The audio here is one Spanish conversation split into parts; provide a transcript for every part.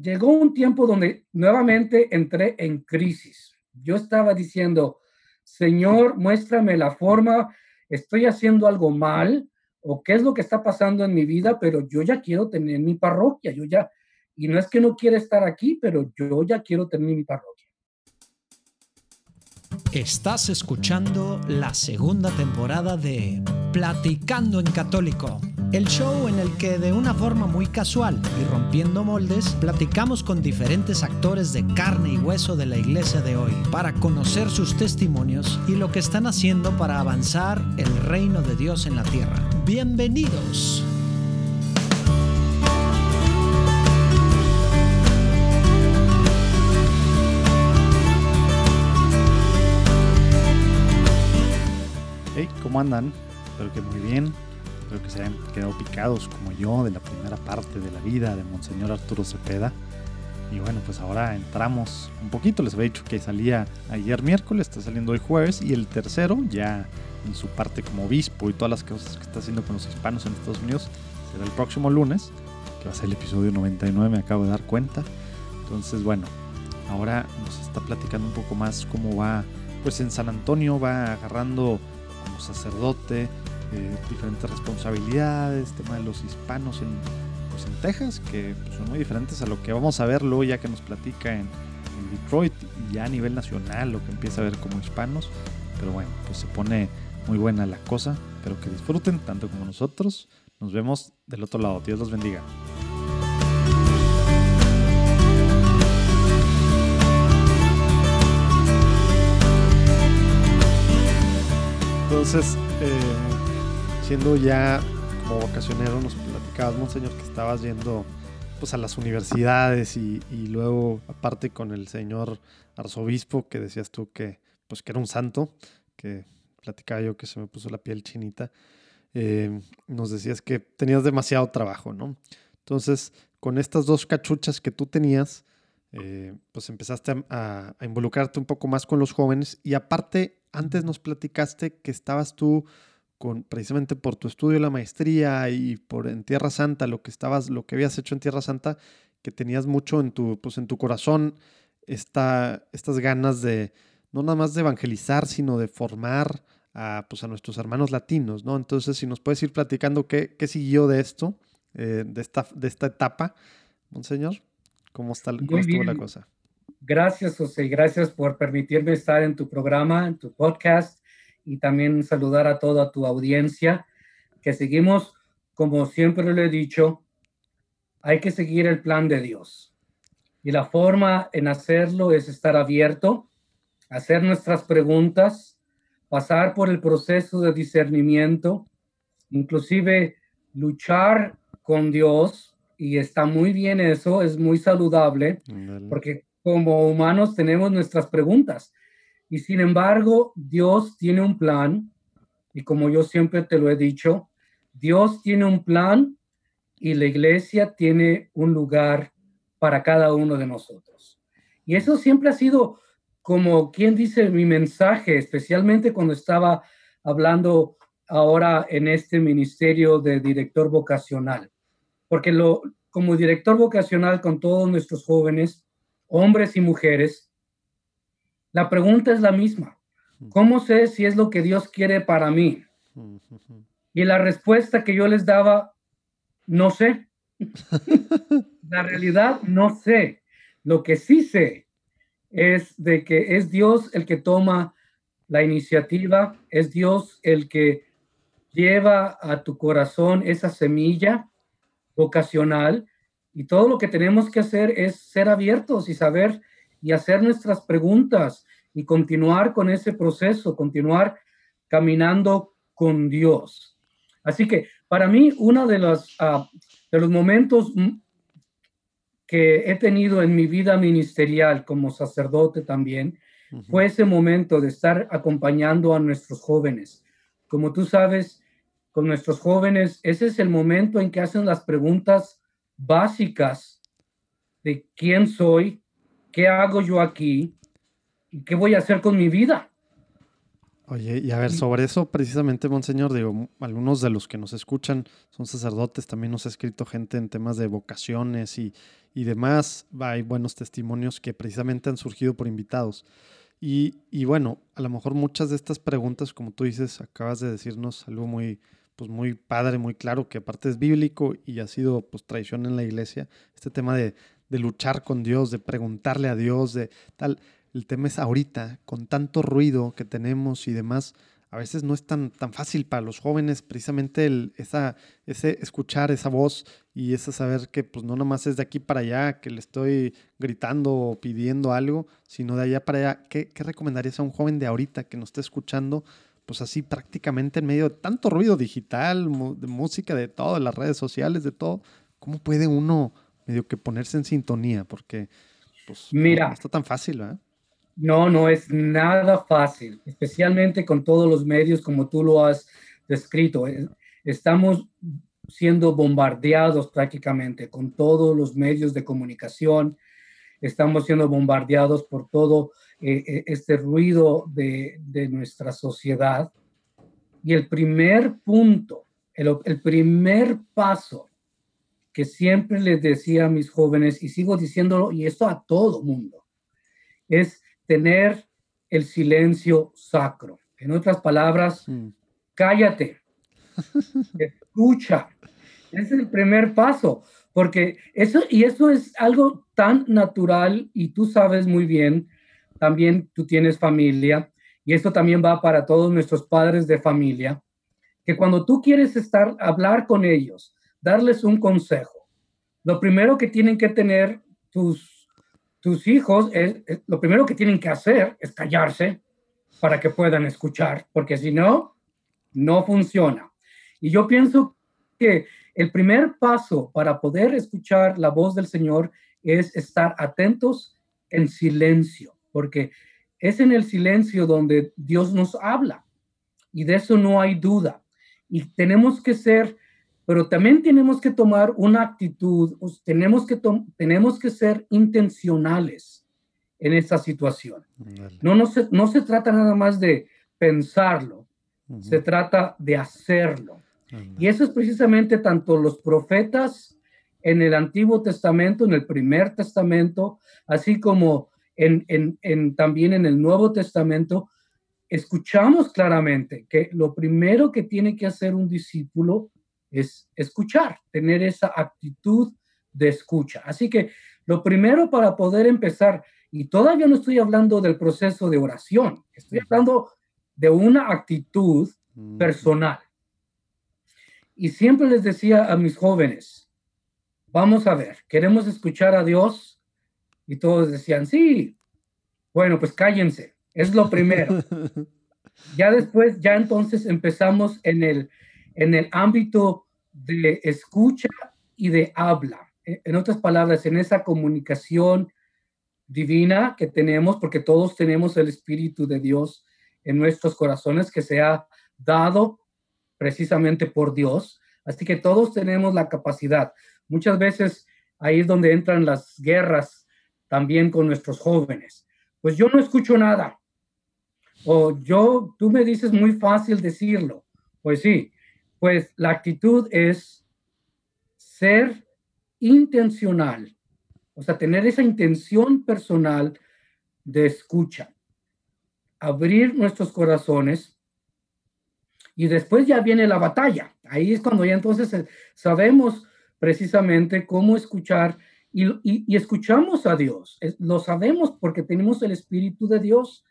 llegó un tiempo donde nuevamente entré en crisis. Yo estaba diciendo, Señor, muéstrame la forma, estoy haciendo algo mal o qué es lo que está pasando en mi vida, pero yo ya quiero tener mi parroquia, yo ya, y no es que no quiera estar aquí, pero yo ya quiero tener mi parroquia. Estás escuchando la segunda temporada de Platicando en Católico, el show en el que de una forma muy casual y rompiendo moldes, platicamos con diferentes actores de carne y hueso de la iglesia de hoy para conocer sus testimonios y lo que están haciendo para avanzar el reino de Dios en la tierra. Bienvenidos. ¿Cómo andan? Espero que muy bien. Espero que se hayan quedado picados como yo de la primera parte de la vida de Monseñor Arturo Cepeda. Y bueno, pues ahora entramos un poquito. Les había dicho que salía ayer miércoles, está saliendo hoy jueves. Y el tercero, ya en su parte como obispo y todas las cosas que está haciendo con los hispanos en Estados Unidos, será el próximo lunes, que va a ser el episodio 99, me acabo de dar cuenta. Entonces, bueno, ahora nos está platicando un poco más cómo va, pues en San Antonio va agarrando sacerdote, eh, diferentes responsabilidades, tema de los hispanos en, pues en Texas, que pues, son muy diferentes a lo que vamos a ver luego ya que nos platica en, en, Detroit y ya a nivel nacional lo que empieza a ver como hispanos. Pero bueno, pues se pone muy buena la cosa. Espero que disfruten tanto como nosotros. Nos vemos del otro lado. Dios los bendiga. Entonces, eh, siendo ya como vacacionero, nos platicabas, Monseñor, que estabas yendo pues, a las universidades y, luego, aparte con el señor arzobispo, que decías tú que, pues, que era un santo, que platicaba yo que se me puso la piel chinita, eh, nos decías que tenías demasiado trabajo, ¿no? Entonces, con estas dos cachuchas que tú tenías, eh, pues empezaste a, involucrarte un poco más con los jóvenes y aparte antes nos platicaste que estabas tú con precisamente por tu estudio de la maestría y por en Tierra Santa, lo que estabas, lo que habías hecho en Tierra Santa, que tenías mucho en tu, pues en tu corazón esta, estas ganas de no nada más de evangelizar, sino de formar a, pues a nuestros hermanos latinos, ¿no? Entonces, si nos puedes ir platicando qué, qué siguió de esto, eh, de, esta, de esta etapa, Monseñor, ¿cómo, está, cómo estuvo la cosa? Gracias, José, gracias por permitirme estar en tu programa, en tu podcast y también saludar a toda tu audiencia, que seguimos, como siempre lo he dicho, hay que seguir el plan de Dios. Y la forma en hacerlo es estar abierto, hacer nuestras preguntas, pasar por el proceso de discernimiento, inclusive luchar con Dios, y está muy bien eso, es muy saludable, porque como humanos tenemos nuestras preguntas. Y sin embargo, Dios tiene un plan. Y como yo siempre te lo he dicho, Dios tiene un plan y la iglesia tiene un lugar para cada uno de nosotros. Y eso siempre ha sido como quien dice mi mensaje, especialmente cuando estaba hablando ahora en este ministerio de director vocacional. Porque lo, como director vocacional con todos nuestros jóvenes, hombres y mujeres, la pregunta es la misma. ¿Cómo sé si es lo que Dios quiere para mí? Y la respuesta que yo les daba, no sé. la realidad, no sé. Lo que sí sé es de que es Dios el que toma la iniciativa, es Dios el que lleva a tu corazón esa semilla vocacional y todo lo que tenemos que hacer es ser abiertos y saber y hacer nuestras preguntas y continuar con ese proceso, continuar caminando con Dios. Así que para mí, uno de los, uh, de los momentos que he tenido en mi vida ministerial como sacerdote también uh -huh. fue ese momento de estar acompañando a nuestros jóvenes. Como tú sabes, con nuestros jóvenes, ese es el momento en que hacen las preguntas básicas de quién soy, qué hago yo aquí y qué voy a hacer con mi vida. Oye, y a ver, sobre eso precisamente, Monseñor, digo, algunos de los que nos escuchan son sacerdotes, también nos ha escrito gente en temas de vocaciones y, y demás. Hay buenos testimonios que precisamente han surgido por invitados. Y, y, bueno, a lo mejor muchas de estas preguntas, como tú dices, acabas de decirnos algo muy, pues muy padre, muy claro, que aparte es bíblico y ha sido pues tradición en la iglesia, este tema de, de luchar con Dios, de preguntarle a Dios, de tal. El tema es ahorita, con tanto ruido que tenemos y demás, a veces no es tan, tan fácil para los jóvenes precisamente el, esa, ese escuchar esa voz y ese saber que pues no nomás es de aquí para allá, que le estoy gritando o pidiendo algo, sino de allá para allá. ¿Qué, qué recomendarías a un joven de ahorita que nos esté escuchando? Pues así prácticamente en medio de tanto ruido digital, de música, de todo, de las redes sociales, de todo. ¿Cómo puede uno medio que ponerse en sintonía? Porque pues Mira, no está tan fácil, ¿eh? No, no es nada fácil, especialmente con todos los medios como tú lo has descrito. Eh, estamos siendo bombardeados prácticamente con todos los medios de comunicación. Estamos siendo bombardeados por todo eh, eh, este ruido de, de, nuestra sociedad. Y el primer punto, el, el primer paso que siempre les decía a mis jóvenes, y sigo diciéndolo, y esto a todo mundo, es tener el silencio sacro. En otras palabras, mm. cállate, escucha. Ese es el primer paso, porque eso, y eso es algo tan natural y tú sabes muy bien, también tú tienes familia, y esto también va para todos nuestros padres de familia, que cuando tú quieres estar, hablar con ellos, darles un consejo, lo primero que tienen que tener tus tus hijos, lo primero que tienen que hacer es callarse para que puedan escuchar, porque si no, no funciona. Y yo pienso que el primer paso para poder escuchar la voz del Señor es estar atentos en silencio, porque es en el silencio donde Dios nos habla. Y de eso no hay duda. Y tenemos que ser pero también tenemos que tomar una actitud, tenemos que, tenemos que ser intencionales en esta situación. No, no, se, no se trata nada más de pensarlo, se trata de hacerlo. Y eso es precisamente tanto los profetas en el Antiguo Testamento, en el Primer Testamento, así como en, en, en, también en el Nuevo Testamento, escuchamos claramente que lo primero que tiene que hacer un discípulo es escuchar, tener esa actitud de escucha. Así que lo primero para poder empezar, y todavía no estoy hablando del proceso de oración, estoy hablando de una actitud personal. Y siempre les decía a mis jóvenes, vamos a ver, queremos escuchar a Dios. Y todos decían, sí, bueno, pues cállense, es lo primero. ya después, ya entonces empezamos en el, en el ámbito de escucha y de habla. E, en otras palabras, en esa comunicación divina que tenemos, porque todos tenemos el Espíritu de Dios en nuestros corazones que se ha dado precisamente por Dios. Así que todos tenemos la capacidad. Muchas veces ahí es donde entran las guerras también con nuestros jóvenes. Pues yo no escucho nada. O yo, tú me dices muy fácil decirlo. Pues sí, pues la actitud es ser intencional, o sea, tener esa intención personal de escucha, abrir nuestros corazones y después ya viene la batalla. Ahí es cuando ya entonces eh, sabemos precisamente cómo escuchar y, escuchamos a Dios. Lo sabemos porque tenemos el Espíritu de Dios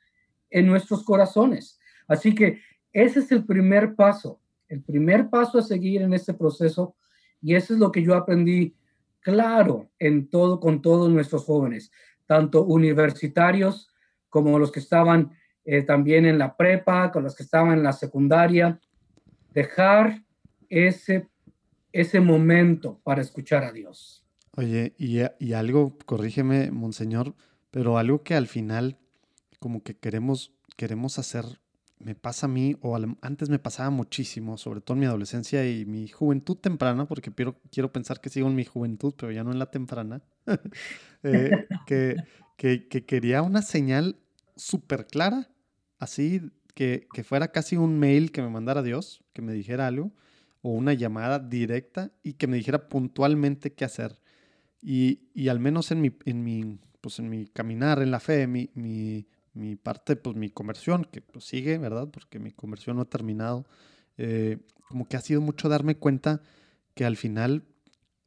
en nuestros corazones. Así que ese es el primer paso el primer paso a seguir en este proceso y eso es lo que yo aprendí claro en todo con todos nuestros jóvenes, tanto universitarios como los que estaban eh, también en la prepa, con los que estaban en la secundaria, dejar ese, ese momento para escuchar a Dios. Oye, y, y algo, corrígeme, monseñor, pero algo que al final como que queremos, queremos hacer me pasa a mí, o antes me pasaba muchísimo, sobre todo en mi adolescencia y mi juventud temprana, porque quiero, quiero pensar que sigo en mi juventud, pero ya no en la temprana, eh, que, que, quería una señal súper clara, así que, que, fuera casi un mail que me mandara Dios, que me dijera algo, o una llamada directa y que me dijera puntualmente qué hacer. Y, al menos en mi, en mi, pues en mi caminar en la fe, mi, mi, mi parte, pues mi conversión, que pues, sigue, ¿verdad? Porque mi conversión no ha terminado. Eh, como que ha sido mucho darme cuenta que al final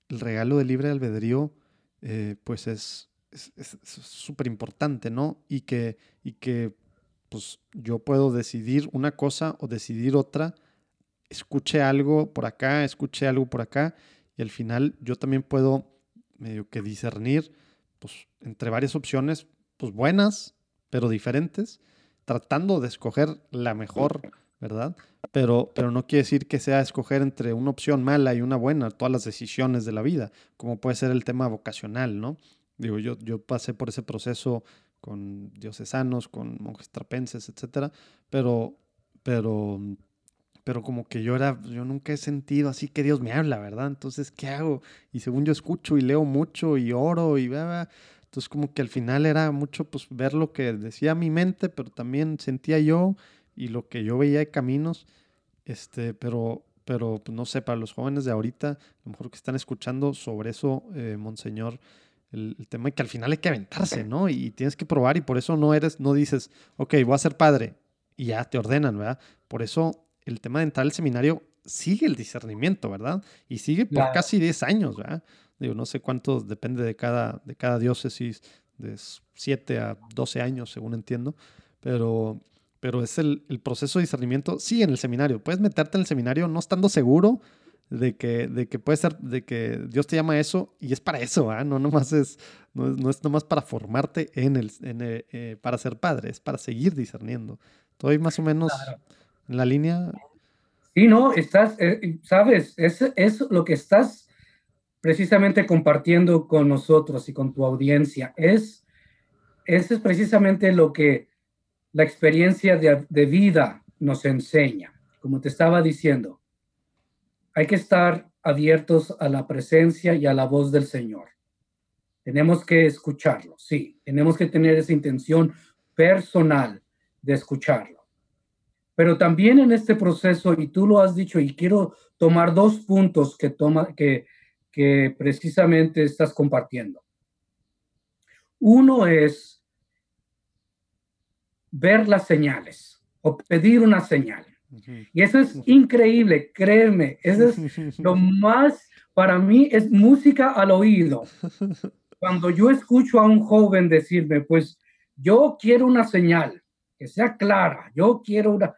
el regalo de libre albedrío, eh, pues es súper importante, ¿no? Y que, y que pues yo puedo decidir una cosa o decidir otra, escuche algo por acá, escuche algo por acá, y al final yo también puedo medio que discernir, pues entre varias opciones, pues buenas, pero diferentes, tratando de escoger la mejor, ¿verdad? Pero, pero no quiere decir que sea escoger entre una opción mala y una buena, todas las decisiones de la vida, como puede ser el tema vocacional, ¿no? Digo, yo, yo pasé por ese proceso con diocesanos, con monjes trapenses, etcétera, pero, pero, pero como que yo era, yo nunca he sentido así que Dios me habla, ¿verdad? Entonces, ¿qué hago? Y según yo escucho y leo mucho y oro y bla, entonces como que al final era mucho pues ver lo que decía mi mente, pero también sentía yo y lo que yo veía de caminos, este, pero, pero pues, no sé, para los jóvenes de ahorita, a lo mejor que están escuchando sobre eso, eh, Monseñor, el, tema de que al final hay que aventarse, ¿no? Y tienes que probar y por eso no eres, no dices, ok, voy a ser padre y ya te ordenan, ¿verdad? Por eso el tema de entrar al seminario sigue el discernimiento, ¿verdad? Y sigue por casi 10 años, ¿verdad? Digo, no sé cuántos, depende de cada, de cada diócesis, de 7 a 12 años, según entiendo, pero, pero es el, proceso de discernimiento, sí, en el seminario. Puedes meterte en el seminario no estando seguro de que, de que puede ser, de que Dios te llama a eso y es para eso, ¿ah? no nomás es, no no es nomás para formarte en el, eh, eh, para ser padre, es para seguir discerniendo. Estoy más o menos en la línea. Sí, no, estás, eh, sabes, es, es lo que estás precisamente compartiendo con nosotros y con tu audiencia. Es, es precisamente lo que la experiencia de, de vida nos enseña. Como te estaba diciendo, hay que estar abiertos a la presencia y a la voz del Señor. Tenemos que escucharlo, sí, tenemos que tener esa intención personal de escucharlo. Pero también en este proceso, y tú lo has dicho, y quiero tomar dos puntos que, toma, que, que precisamente estás compartiendo. Uno es ver las señales o pedir una señal. Y eso es increíble, créeme, eso es lo más, para mí es música al oído. Cuando yo escucho a un joven decirme, pues yo quiero una señal, que sea clara, yo quiero una...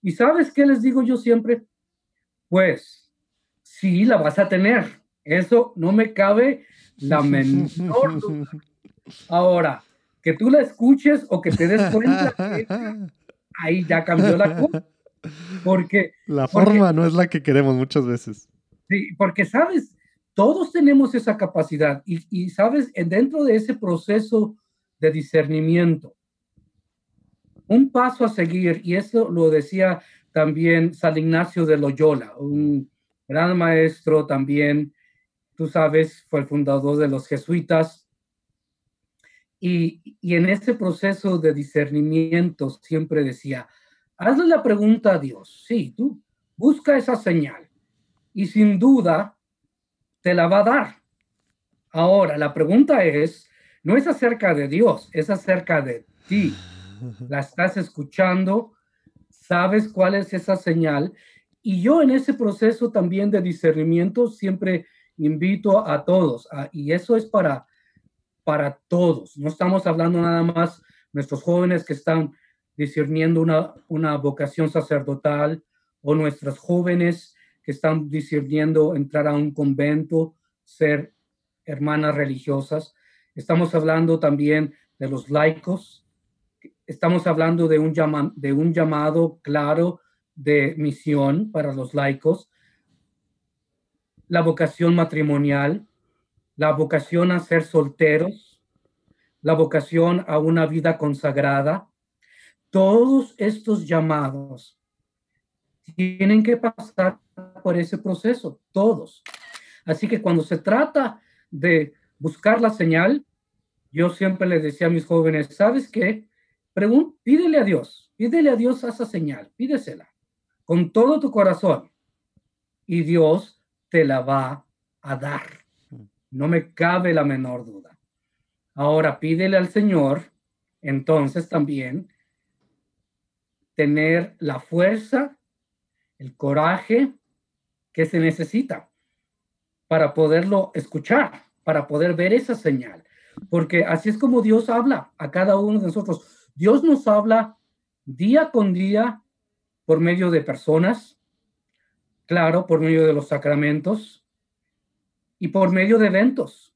¿Y sabes qué les digo yo siempre? Pues sí, la vas a tener, eso no me cabe la menor duda. Ahora, que tú la escuches o que te des cuenta, ahí ya cambió la cosa. Porque la forma no es la que queremos muchas veces. Sí, porque sabes, todos tenemos esa capacidad y, y sabes, dentro de ese proceso de discernimiento, un paso a seguir, y eso lo decía también San Ignacio de Loyola, un gran maestro también tú sabes, fue el fundador de los jesuitas. Y, y en ese proceso de discernimiento siempre decía, hazle la pregunta a Dios. Sí, tú busca esa señal y sin duda te la va a dar. Ahora, la pregunta es, no es acerca de Dios, es acerca de ti. La estás escuchando, sabes cuál es esa señal. Y yo en ese proceso también de discernimiento siempre invito a todos, y eso es para, para todos. No estamos hablando nada más nuestros jóvenes que están discerniendo una, una vocación sacerdotal o nuestras jóvenes que están discerniendo entrar a un convento, ser hermanas religiosas. Estamos hablando también de los laicos. Estamos hablando de un, llama, de un llamado claro de misión para los laicos la vocación matrimonial, la vocación a ser solteros, la vocación a una vida consagrada. Todos estos llamados tienen que pasar por ese proceso, todos. Así que cuando se trata de buscar la señal, yo siempre les decía a mis jóvenes, ¿sabes qué? Pídele a Dios, pídele a Dios esa señal, pídesela con todo tu corazón. Y Dios te la va a dar. no me cabe la menor duda. Ahora pídele al Señor, entonces también, tener la fuerza, el coraje que se necesita para poderlo escuchar, para poder ver esa señal. Porque así es como Dios habla a cada uno de nosotros. Dios nos habla día con día por medio de personas, claro, por medio de los sacramentos y por medio de eventos.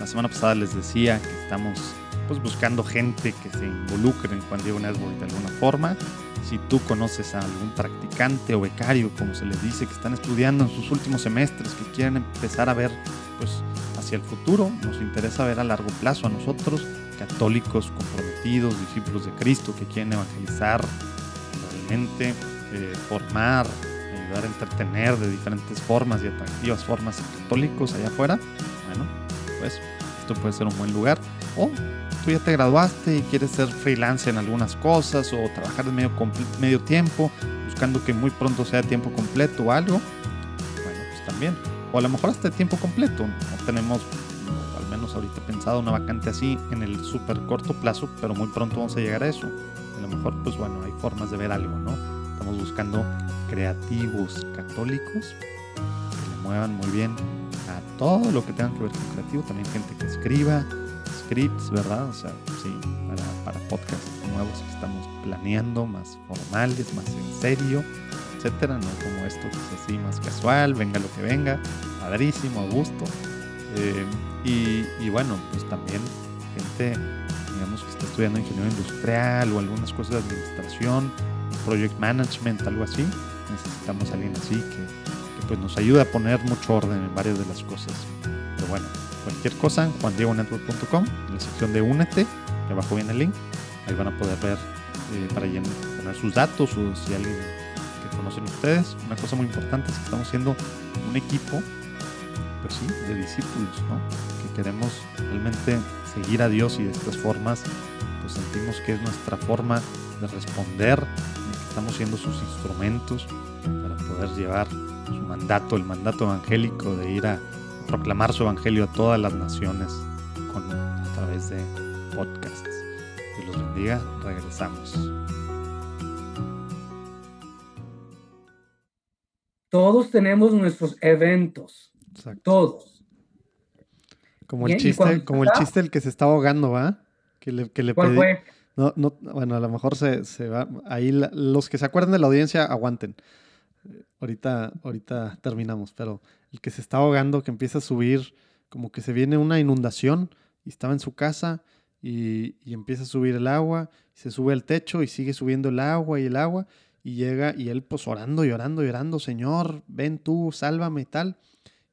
La semana pasada les decía que estamos pues buscando gente que se involucre en Juan Diego Network de alguna forma. Si tú conoces a algún practicante o becario, como se les dice, que están estudiando en sus últimos semestres, que quieren empezar a ver pues hacia el futuro, nos interesa ver a largo plazo a nosotros, católicos comprometidos, discípulos de Cristo que quieren evangelizar, realmente eh, formar, ayudar a entretener de diferentes formas y atractivas formas a católicos allá afuera. Bueno, pues esto puede ser un buen lugar. O tú ya te graduaste y quieres ser freelance en algunas cosas o trabajar de medio, medio tiempo, buscando que muy pronto sea tiempo completo o algo. Bueno, pues también. O a lo mejor hasta tiempo completo. No tenemos, menos ahorita pensado, una vacante así en el súper corto plazo, pero muy pronto vamos a llegar a eso. A lo mejor, pues bueno, hay formas de ver algo, ¿no? Estamos buscando creativos católicos que le muevan muy bien a todo lo que tenga que ver con creativo. También gente que escriba, scripts, ¿verdad? O sea, sí, para, para podcasts nuevos que estamos planeando, más formales, más en serio, etcétera, no como esto que es así más casual, venga lo que venga, padrísimo, a gusto. Eh, y, bueno, pues también gente, digamos, que está estudiando ingeniería industrial o algunas cosas de administración, project management, algo así. Necesitamos a alguien así que, pues nos ayude a poner mucho orden en varias de las cosas. Pero bueno, cualquier cosa, juandiegonetwork.com, en la sección de Únete, que abajo viene el link, ahí van a poder ver eh, para poner sus datos o si alguien que conocen ustedes. Una cosa muy importante es que estamos siendo un equipo, pues sí, de discípulos, ¿no? Que queremos realmente seguir a Dios y de estas formas, pues sentimos que es nuestra forma de responder, que estamos siendo sus instrumentos para poder llevar su mandato, el mandato evangélico de ir a proclamar su evangelio a todas las naciones con, a través de podcasts. Que los bendiga, regresamos. Todos tenemos nuestros eventos. Exacto. Todos. Como el chiste, como el chiste el que se está ahogando, ¿va? Que le, que le ¿Cuál pedí... fue? No, no, bueno, a lo mejor se, se va. Ahí la, los que se acuerdan de la audiencia, aguanten. Ahorita, ahorita terminamos, pero el que se está ahogando, que empieza a subir, como que se viene una inundación y estaba en su casa y, y empieza a subir el agua, se sube al techo y sigue subiendo el agua y el agua y llega y él pues orando, llorando, llorando, Señor, ven tú, sálvame y tal.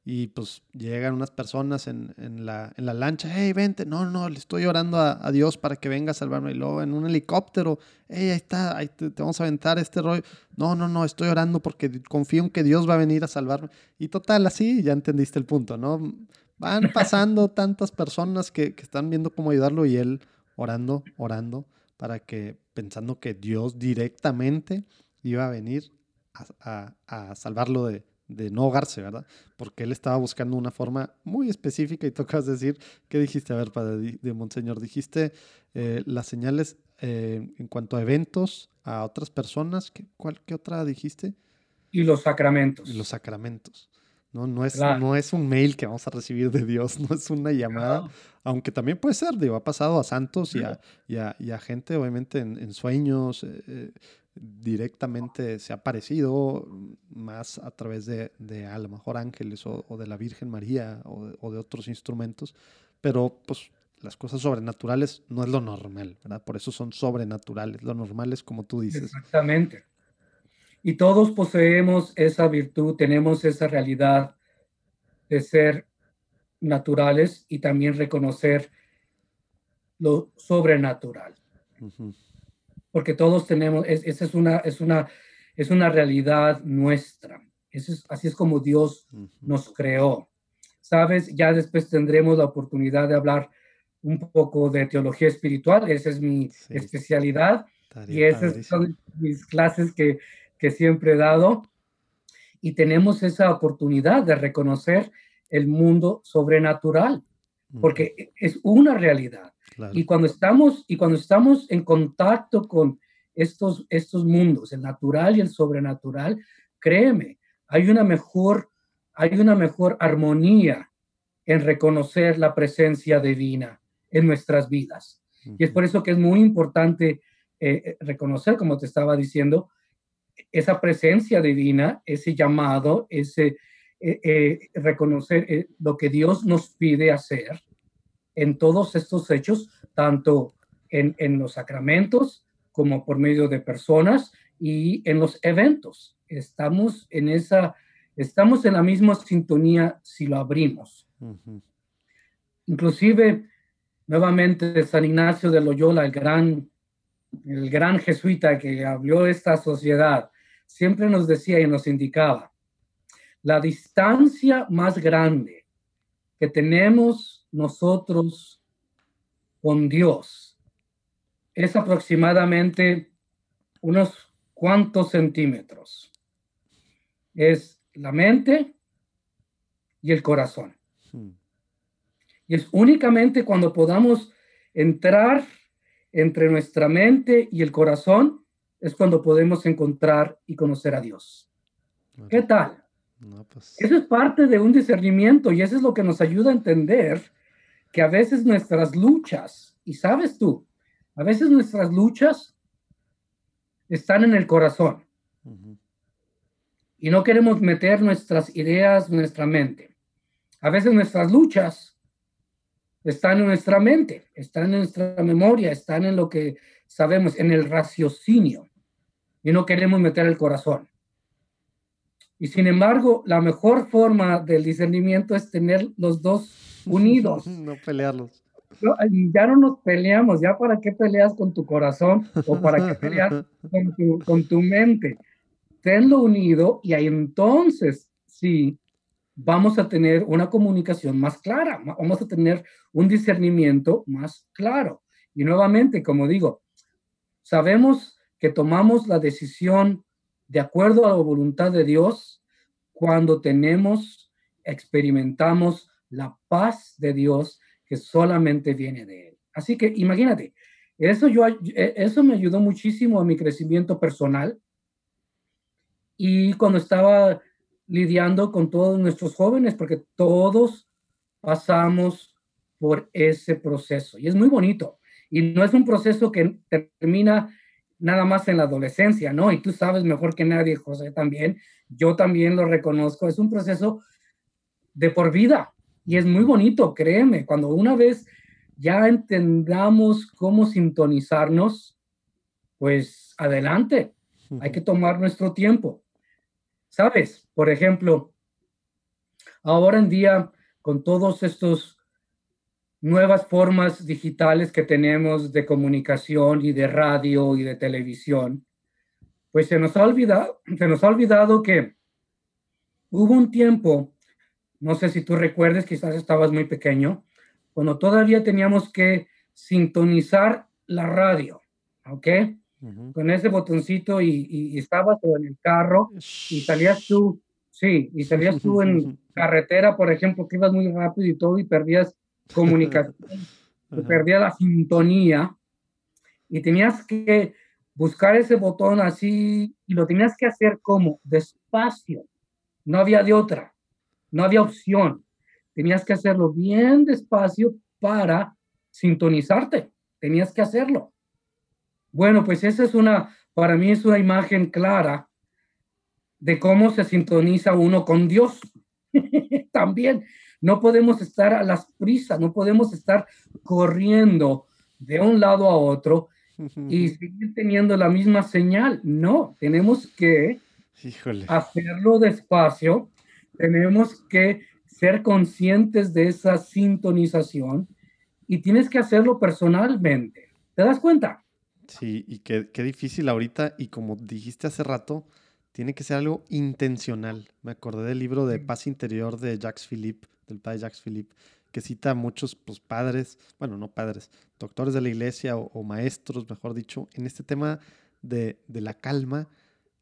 Y pues llegan unas personas en, en, la, en la lancha, hey, vente, no, no, le estoy orando a, a, Dios para que venga a salvarme. Y luego en un helicóptero, hey, ahí está, ahí te, te, vamos a aventar este rollo. No, no, no, estoy orando porque confío en que Dios va a venir a salvarme. Y total, así ya entendiste el punto, ¿no? Van pasando tantas personas que, que están viendo cómo ayudarlo y él orando, orando, para que, pensando que Dios directamente iba a venir a, a, a salvarlo de, de no ahogarse, ¿verdad? Porque él estaba buscando una forma muy específica y tocas decir, ¿qué dijiste? A ver, padre de, Monseñor, dijiste eh, las señales eh, en cuanto a eventos, a otras personas, ¿qué, cuál, ¿qué otra dijiste? Y los sacramentos. Y los sacramentos. No, no, es, claro. no es un mail que vamos a recibir de Dios, no es una llamada, claro. aunque también puede ser, digo, ha pasado a santos y a, y a, y a gente, obviamente, en, en sueños, eh, directamente se ha aparecido más a través de, de a lo mejor ángeles o, o de la Virgen María o de, o de, otros instrumentos, pero pues las cosas sobrenaturales no es lo normal, ¿verdad? Por eso son sobrenaturales, lo normal es como tú dices. Exactamente. Y todos poseemos esa virtud, tenemos esa realidad de ser naturales y también reconocer lo sobrenatural. Uh -huh porque todos tenemos, es, esa es una, es, una, es una realidad nuestra. Eso es, así es como Dios nos creó. Sabes, ya después tendremos la oportunidad de hablar un poco de teología espiritual, esa es mi sí. especialidad Estaría y esas son mis clases que, que siempre he dado. Y tenemos esa oportunidad de reconocer el mundo sobrenatural, porque es una realidad. Y cuando estamos y cuando estamos en contacto con estos estos mundos, el natural y el sobrenatural, créeme, hay una mejor hay una mejor armonía en reconocer la presencia divina en nuestras vidas. Y es por eso que es muy importante eh, eh, reconocer, como te estaba diciendo, esa presencia divina, ese llamado, ese eh, reconocer lo que Dios nos pide hacer en todos estos hechos, tanto en, en los sacramentos como por medio de personas y en los eventos. Estamos en esa, estamos en la misma sintonía si lo abrimos. Inclusive, nuevamente, San Ignacio de Loyola, el gran, el gran jesuita que abrió esta sociedad, siempre nos decía y nos indicaba, la distancia más grande que tenemos nosotros con Dios es aproximadamente unos cuantos centímetros. Es la mente y el corazón. Hmm. Y es únicamente cuando podamos entrar entre nuestra mente y el corazón, es cuando podemos encontrar y conocer a Dios. ¿Qué tal? Pues. Eso es parte de un discernimiento y eso es lo que nos ayuda a entender que a veces nuestras luchas, y sabes tú, a veces nuestras luchas están en el corazón. Y no queremos meter nuestras ideas en nuestra mente. A veces nuestras luchas están en nuestra mente, están en nuestra memoria, están en lo que sabemos, en el raciocinio. Y no queremos meter el corazón. Y sin embargo, la mejor forma del discernimiento es tener los dos unidos. no pelearlos. ya no nos peleamos, ya para qué peleas con tu corazón o para qué peleas con tu, con tu mente. Tenlo unido y ahí entonces sí vamos a tener una comunicación más clara, vamos a tener un discernimiento más claro. Y nuevamente, como digo, sabemos que tomamos la decisión de acuerdo a la voluntad de Dios cuando tenemos, experimentamos la paz de Dios que solamente viene de Él. Así que imagínate, eso, yo, eso me ayudó muchísimo a mi crecimiento personal. Y cuando estaba lidiando con todos nuestros jóvenes, porque todos pasamos por ese proceso. Y es muy bonito. Y no es un proceso que termina nada más en la adolescencia, ¿no? Y tú sabes mejor que nadie, José, también. Yo también lo reconozco. Es un proceso de por vida. Y es muy bonito, créeme. Cuando una vez ya entendamos cómo sintonizarnos, pues adelante. Hay que tomar nuestro tiempo. ¿Sabes? Por ejemplo, ahora en día, con todos estos nuevas formas digitales que tenemos de comunicación y de radio y de televisión, pues se nos ha olvidado, se nos ha olvidado que hubo un tiempo, no sé si tú recuerdes, quizás estabas muy pequeño, cuando todavía teníamos que sintonizar la radio, ¿ok? con ese botoncito y, y, estabas en el carro y salías tú, sí, y salías tú en carretera, por ejemplo, que ibas muy rápido y todo y perdías comunicación, perdías la sintonía y tenías que buscar ese botón así y lo tenías que hacer como despacio, no había de otra, no había opción, tenías que hacerlo bien despacio para sintonizarte, tenías que hacerlo. Bueno, pues esa es una, para mí es una imagen clara de cómo se sintoniza uno con Dios. También no podemos estar a las prisas, no podemos estar corriendo de un lado a otro y seguir teniendo la misma señal. No, tenemos que hacerlo despacio, tenemos que ser conscientes de esa sintonización y tienes que hacerlo personalmente. ¿Te das cuenta? Sí, y qué, qué difícil ahorita, y como dijiste hace rato, tiene que ser algo intencional. Me acordé del libro de Paz Interior de Jacques Philippe, del padre Jacques Philippe, que cita a muchos pues, padres, bueno, no padres, doctores de la iglesia o, maestros, mejor dicho, en este tema de, de la calma,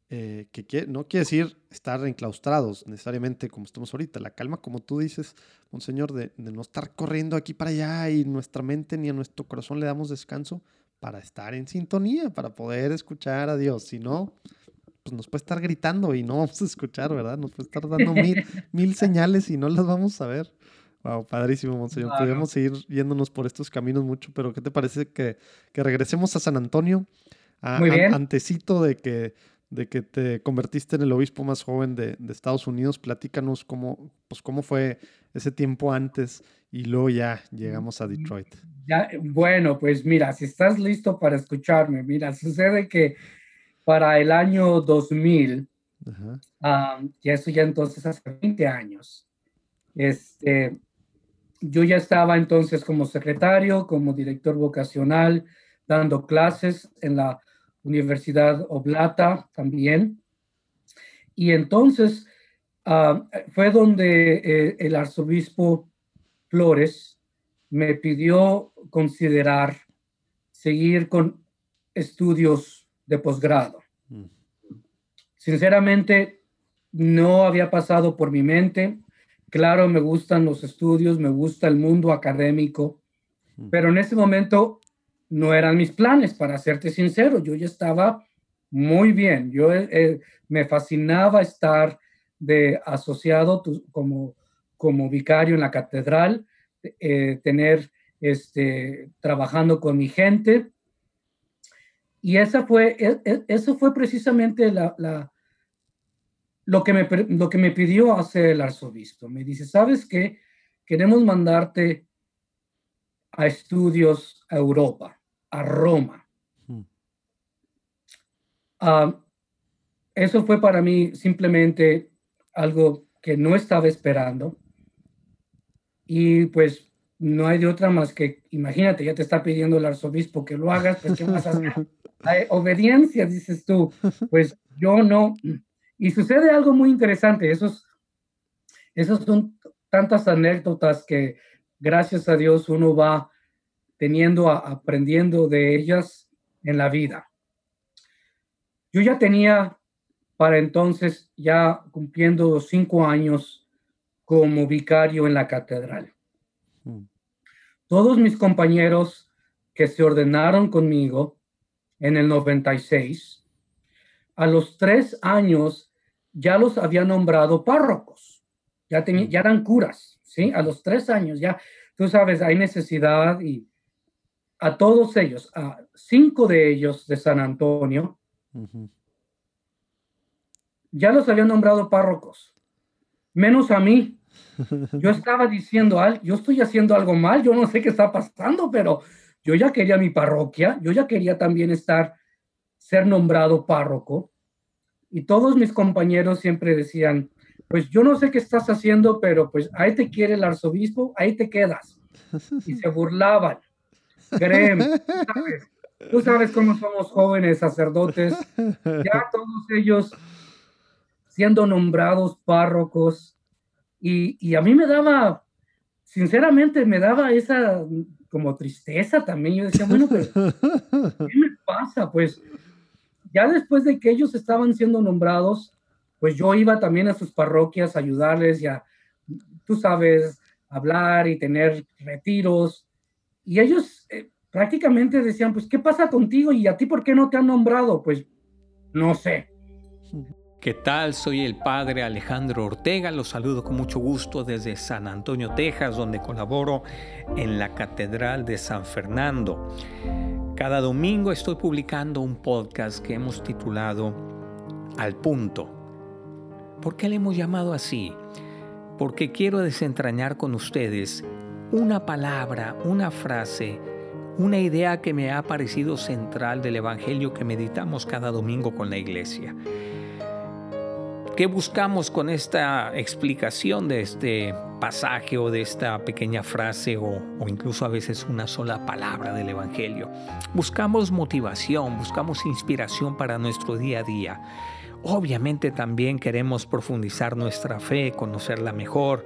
eh, que no quiere decir estar enclaustrados necesariamente como estamos ahorita. La calma, como tú dices, Monseñor, de, de no estar corriendo aquí para allá y nuestra mente ni a nuestro corazón le damos descanso para estar en sintonía, para poder escuchar a Dios. Si no, pues nos puede estar gritando y no vamos a escuchar, ¿verdad? Nos puede estar dando mil, mil señales y no las vamos a ver. Wow, padrísimo, Monseñor. Podemos seguir yéndonos por estos caminos mucho, pero ¿qué te parece que, que regresemos a San Antonio? Muy bien. antecito de que, de que te convertiste en el obispo más joven de, de, Estados Unidos. Platícanos cómo, pues cómo fue ese tiempo antes y luego ya llegamos a Detroit. Ya, bueno, pues mira, si estás listo para escucharme, mira, sucede que para el año 2000, um, y eso ya entonces hace 20 años, este, yo ya estaba entonces como secretario, como director vocacional, dando clases en la Universidad Oblata también. Y entonces uh, fue donde eh, el arzobispo Flores me pidió considerar seguir con estudios de posgrado. Mm. Sinceramente, no había pasado por mi mente. Claro, me gustan los estudios, me gusta el mundo académico, mm. pero en ese momento no eran mis planes, para serte sincero. Yo ya estaba muy bien. Yo eh, eh, me fascinaba estar de asociado como, como vicario en la catedral, eh, tener este, trabajando con mi gente. Y esa fue, e, e, eso fue precisamente la, lo que, me, lo que me pidió hacer el arzobispo. Me dice, ¿sabes qué? Queremos mandarte a estudios a Europa, a Roma. Hmm. Ah, eso fue para mí simplemente algo que no estaba esperando. Y pues no hay de otra más que, imagínate, ya te está pidiendo el arzobispo que lo hagas, pues ¿qué vas a hacer? obediencia, dices tú. Pues yo no, y sucede algo muy interesante. Esos, esos son tantas anécdotas que gracias a Dios uno va teniendo, aprendiendo de ellas en la vida. Yo ya tenía para entonces, ya cumpliendo cinco años como vicario en la catedral. Todos mis compañeros que se ordenaron conmigo en el 96 a los tres años ya los había nombrado párrocos, ya, ya eran curas, ¿sí? A los tres años ya, tú sabes, hay necesidad y a todos ellos, a cinco de ellos de San Antonio, ya los había nombrado párrocos, menos a mí. Yo estaba diciendo, yo estoy haciendo algo mal, yo no sé qué está pasando, pero yo ya quería mi parroquia, yo ya quería también estar ser nombrado párroco. Y todos mis compañeros siempre decían, pues yo no sé qué estás haciendo, pero pues ahí te quiere el arzobispo, ahí te quedas. Y se burlaban. Créeme, tú sabes, cómo somos jóvenes sacerdotes, ya todos ellos siendo nombrados párrocos. Y, y a mí me daba, sinceramente, me daba esa como tristeza también. Yo decía, bueno, pero ¿qué me pasa? Pues ya después de que ellos estaban siendo nombrados, pues yo iba también a sus parroquias a ayudarles y a, tú sabes, hablar y tener retiros. Y ellos eh, prácticamente decían, pues, ¿qué pasa contigo? ¿Y a ti por qué no te han nombrado? Pues, no sé. ¿Qué tal? Soy el padre Alejandro Ortega, los saludo con mucho gusto desde San Antonio, Texas, donde colaboro en la Catedral de San Fernando. Cada domingo estoy publicando un podcast que hemos titulado Al punto. ¿Por qué le hemos llamado así? Porque quiero desentrañar con ustedes una palabra, una frase, una idea que me ha parecido central del Evangelio que meditamos cada domingo con la iglesia. ¿Qué buscamos con esta explicación de este pasaje o de esta pequeña frase o, incluso a veces una sola palabra del Evangelio? Buscamos motivación, buscamos inspiración para nuestro día a día. Obviamente también queremos profundizar nuestra fe, conocerla mejor,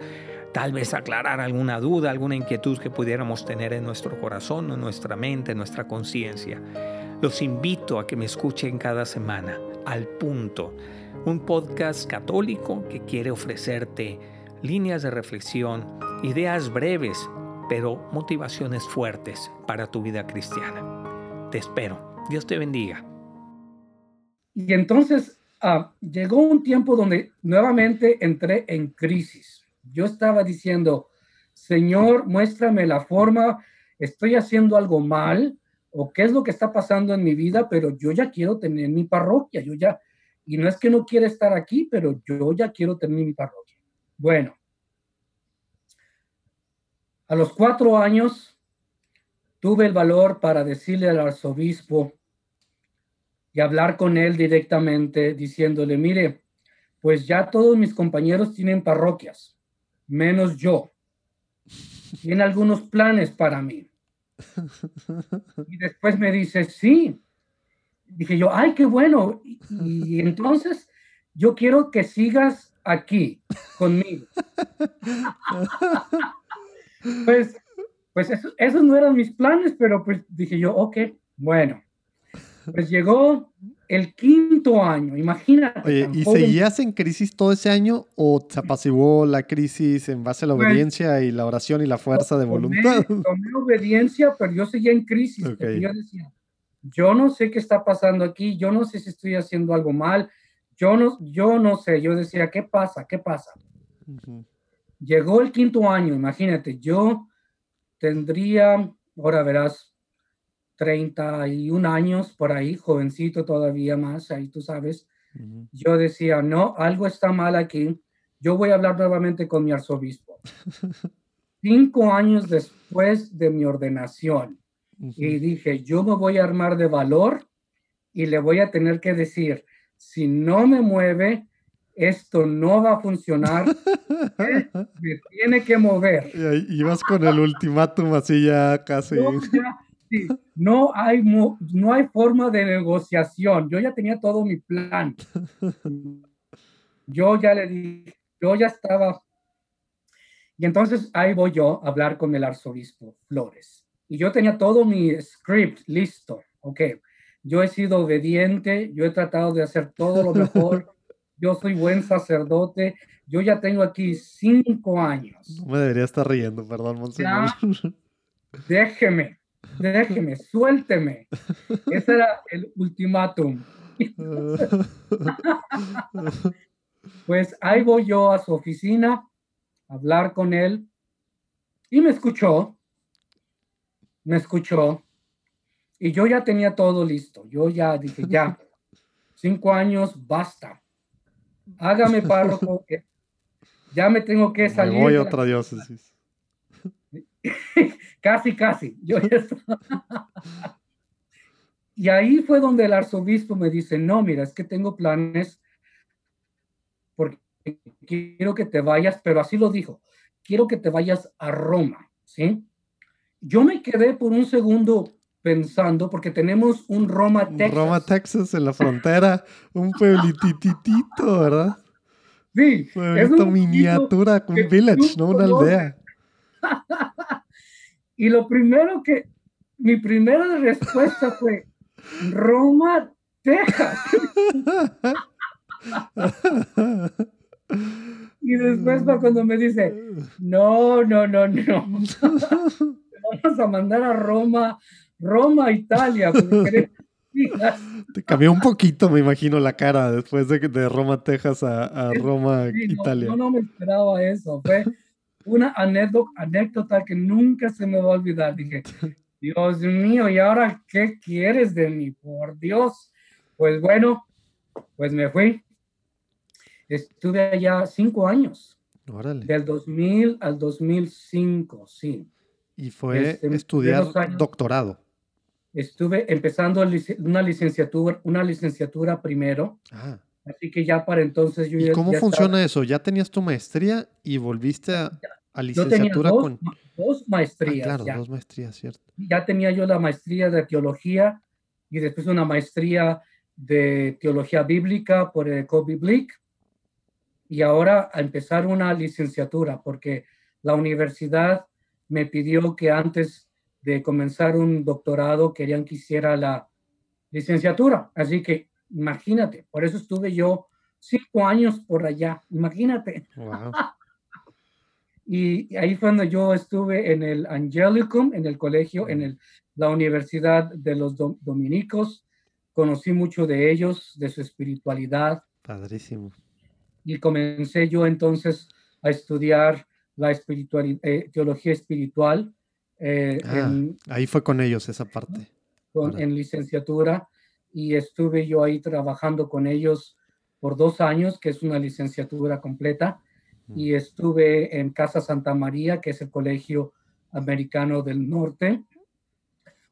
tal vez aclarar alguna duda, alguna inquietud que pudiéramos tener en nuestro corazón, en nuestra mente, en nuestra conciencia. Los invito a que me escuchen cada semana al Punto, un podcast católico que quiere ofrecerte líneas de reflexión, ideas breves, pero motivaciones fuertes para tu vida cristiana. Te espero. Dios te bendiga. Y entonces ah, llegó un tiempo donde nuevamente entré en crisis. Yo estaba diciendo, Señor, muéstrame la forma, estoy haciendo algo mal o qué es lo que está pasando en mi vida, pero yo ya quiero tener mi parroquia, yo ya, y no es que no quiera estar aquí, pero yo ya quiero tener mi parroquia. Bueno, a los cuatro años tuve el valor para decirle al arzobispo y hablar con él directamente, diciéndole, mire, pues ya todos mis compañeros tienen parroquias, menos yo tiene algunos planes para mí. Y después me dice, sí. Dije yo, ay, qué bueno. Y, entonces yo quiero que sigas aquí conmigo. pues, pues esos no eran mis planes, pero pues dije yo, ok, bueno. Pues llegó el quinto año, imagínate. Oye, ¿y seguías en crisis todo ese año o se apaciguó la crisis en base a la pues, obediencia y la oración y la fuerza de voluntad? Tomé, obediencia, pero yo seguía en crisis. Yo decía, yo no sé qué está pasando aquí, yo no sé si estoy haciendo algo mal, yo no, yo no sé. Yo decía, ¿qué pasa? ¿Qué pasa? Llegó el quinto año, imagínate, yo tendría, ahora verás, 31 años por ahí, jovencito todavía más, ahí tú sabes. Yo decía, no, algo está mal aquí. Yo voy a hablar nuevamente con mi arzobispo. Cinco años después de mi ordenación. Y dije, yo me voy a armar de valor y le voy a tener que decir, si no me mueve, esto no va a funcionar, me tiene que mover. Y, vas con el ultimátum así ya casi. Sí, no hay, no hay forma de negociación. Yo ya tenía todo mi plan. Yo ya le dije, yo ya estaba. Y entonces ahí voy yo a hablar con el arzobispo Flores. Y yo tenía todo mi script listo. Ok, yo he sido obediente, yo he tratado de hacer todo lo mejor. Yo soy buen sacerdote. Yo ya tengo aquí cinco años. No me debería estar riendo, perdón, monseñor. déjeme déjeme, suélteme. Ese era el ultimátum. pues ahí voy yo a su oficina a hablar con él y me escuchó, me escuchó y yo ya tenía todo listo. Yo ya dije, ya, cinco años, basta. Hágame párroco, ya me tengo que salir. Me voy a otra diócesis. casi, casi. Yo y ahí fue donde el arzobispo me dice, no, mira, es que tengo planes porque quiero que te vayas, pero así lo dijo, quiero que te vayas a Roma, ¿sí? Yo me quedé por un segundo pensando, porque tenemos un Roma, Texas. Roma, Texas, en la frontera, un pueblititito, ¿verdad? Sí. es una miniatura, un village, no una aldea. y lo primero que, mi primera respuesta fue, Roma, Texas. y después va cuando me dice, no, no, no, no. Vamos a mandar a Roma, Roma, Italia. Te cambió un poquito, me imagino, la cara después de, de Roma, Texas a, Roma, Italia. No, no, me esperaba eso. Fue, una anécdota, anécdota que nunca se me va a olvidar. Dije, Dios mío, ¿y ahora qué quieres de mí? Por Dios. Pues bueno, pues me fui. Estuve allá cinco años. Órale. Del 2000 al 2005, sí. Y fue este, estudiar doctorado. Estuve empezando una licenciatura, una licenciatura primero. Ah. Así que ya para entonces yo ¿Y cómo funciona eso? ¿Ya tenías tu maestría y volviste a, licenciatura yo tenía dos, con. Dos maestrías. Ah, claro, dos maestrías, cierto. Ya tenía yo la maestría de teología y después una maestría de teología bíblica por el Blick. Y ahora a empezar una licenciatura, porque la universidad me pidió que antes de comenzar un doctorado querían que hiciera la licenciatura. Así que Imagínate, por eso estuve yo cinco años por allá, imagínate. y ahí fue cuando yo estuve en el Angelicum, en el colegio, en el, la Universidad de los Dominicos. Conocí mucho de ellos, de su espiritualidad. Padrísimo. Y comencé yo entonces a estudiar la espiritualidad, eh, teología espiritual. Eh, ah, ahí fue con ellos esa parte. Con, en licenciatura y estuve yo ahí trabajando con ellos por dos años, que es una licenciatura completa, y estuve en Casa Santa María, que es el Colegio Americano del Norte,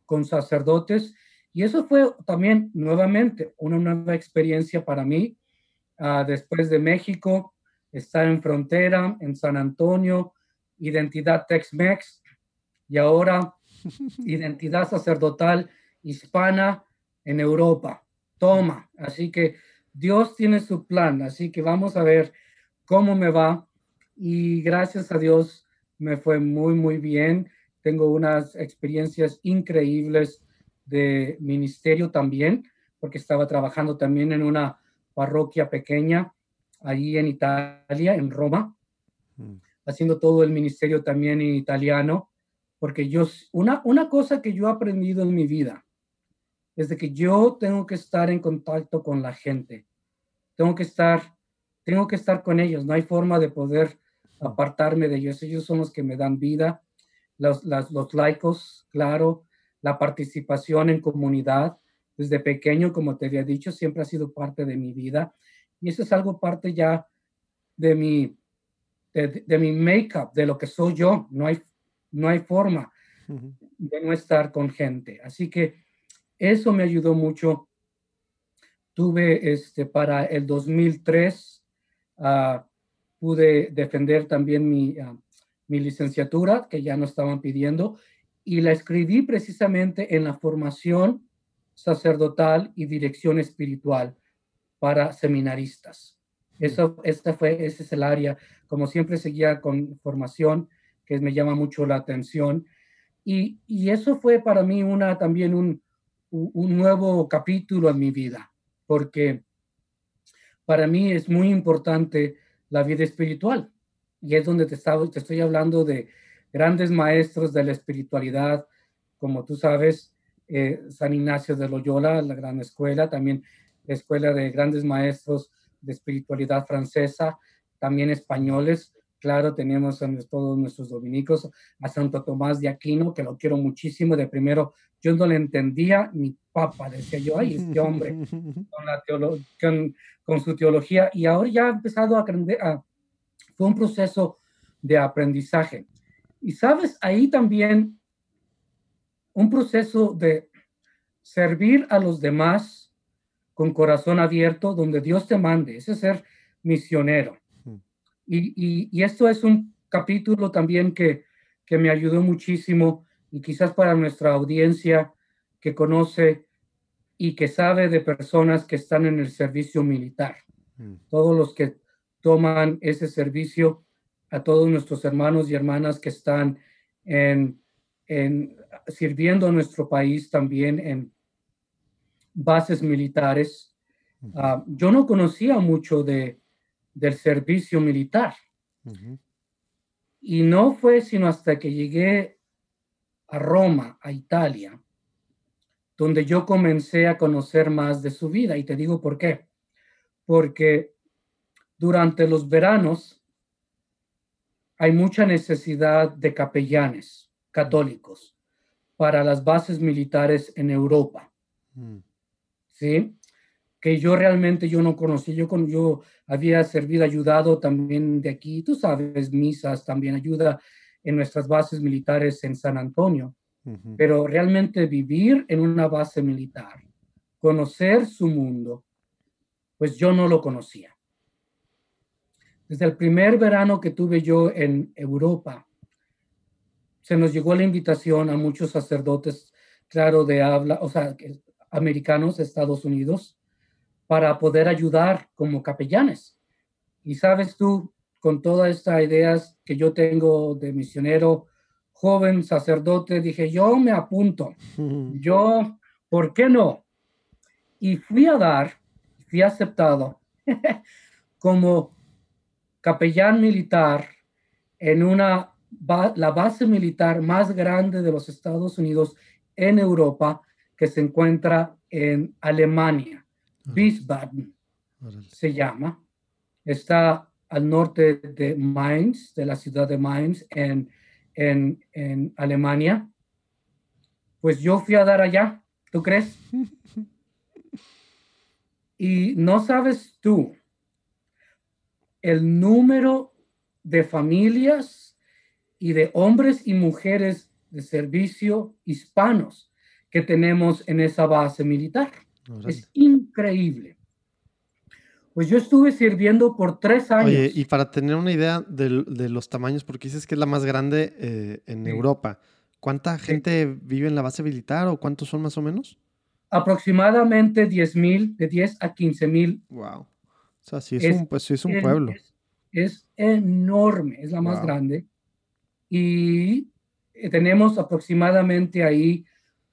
con sacerdotes, y eso fue también nuevamente una nueva experiencia para mí. Ah, después de México, estar en frontera, en San Antonio, identidad Tex-Mex, y ahora identidad sacerdotal hispana en Europa. Toma, así que Dios tiene su plan, así que vamos a ver cómo me va. Y gracias a Dios me fue muy, muy bien. Tengo unas experiencias increíbles de ministerio también, porque estaba trabajando también en una parroquia pequeña allí en Italia, en Roma, mm. haciendo todo el ministerio también en italiano, porque yo, una, una cosa que yo he aprendido en mi vida, es de que yo tengo que estar en contacto con la gente. Tengo que estar, tengo que estar con ellos. No hay forma de poder apartarme de ellos. Ellos son los que me dan vida. Los, los laicos, claro, la participación en comunidad. Desde pequeño, como te había dicho, siempre ha sido parte de mi vida. Y eso es algo parte ya de mi, de, de mi make-up, de lo que soy yo. No hay, no hay forma de no estar con gente. Así que eso me ayudó mucho. Tuve este, para el 2003, ah, pude defender también mi, ah, mi licenciatura, que ya no estaban pidiendo, y la escribí precisamente en la formación sacerdotal y dirección espiritual para seminaristas. Eso, esta fue, ese es el área, como siempre seguía con formación, que me llama mucho la atención. Y, y eso fue para mí una, también un, un nuevo capítulo en mi vida, porque para mí es muy importante la vida espiritual. Y es donde te, te estoy hablando de grandes maestros de la espiritualidad, como tú sabes, eh, San Ignacio de Loyola, la gran escuela, también la escuela de grandes maestros de espiritualidad francesa, también españoles, Claro, tenemos a todos nuestros dominicos, a Santo Tomás de Aquino, que lo quiero muchísimo. De primero, yo no le entendía, mi papa, decía yo, ay, este hombre, con, la con, su teología. Y ahora ya ha empezado a aprender, fue un proceso de aprendizaje. Y sabes, ahí también un proceso de servir a los demás con corazón abierto, donde Dios te mande, ese es ser misionero. Y, esto es un capítulo también que, que me ayudó muchísimo y quizás para nuestra audiencia que conoce y que sabe de personas que están en el servicio militar. Mm. Todos los que toman ese servicio, a todos nuestros hermanos y hermanas que están en, en, sirviendo a nuestro país también en bases militares. Ah, yo no conocía mucho de, del servicio militar. Y no fue sino hasta que llegué a Roma, a Italia, donde yo comencé a conocer más de su vida. Y te digo por qué. Porque durante los veranos hay mucha necesidad de capellanes católicos para las bases militares en Europa. Mm. ¿Sí? que yo realmente yo no conocí. Yo, con, yo había servido, ayudado también de aquí, tú sabes, misas, también ayuda en nuestras bases militares en San Antonio. Pero realmente vivir en una base militar, conocer su mundo, pues yo no lo conocía. Desde el primer verano que tuve yo en Europa, se nos llegó la invitación a muchos sacerdotes, claro, de habla, o sea, americanos, Estados Unidos, para poder ayudar como capellanes. Y sabes tú, con todas estas ideas que yo tengo de misionero, joven, sacerdote, dije, yo me apunto, yo, ¿por qué no? Y fui a dar fui aceptado como capellán militar en una la base militar más grande de los Estados Unidos en Europa, que se encuentra en Alemania, Wiesbaden se llama. Está al norte de Mainz, de la ciudad de Mainz, en, en, en Alemania. Pues yo fui a dar allá, ¿tú crees? Y no sabes tú el número de familias y de hombres y mujeres de servicio hispanos que tenemos en esa base militar. Es increíble. Pues yo estuve sirviendo por tres años. Oye, y para tener una idea de, los tamaños, porque dices que es la más grande eh, en Europa, ¿cuánta gente vive en la base militar o cuántos son más o menos? aproximadamente 10 mil, de 10 a 15 mil. Wow. O sea, sí es, un, pues, es un pueblo. Es, enorme, es la más grande. Y eh, tenemos aproximadamente ahí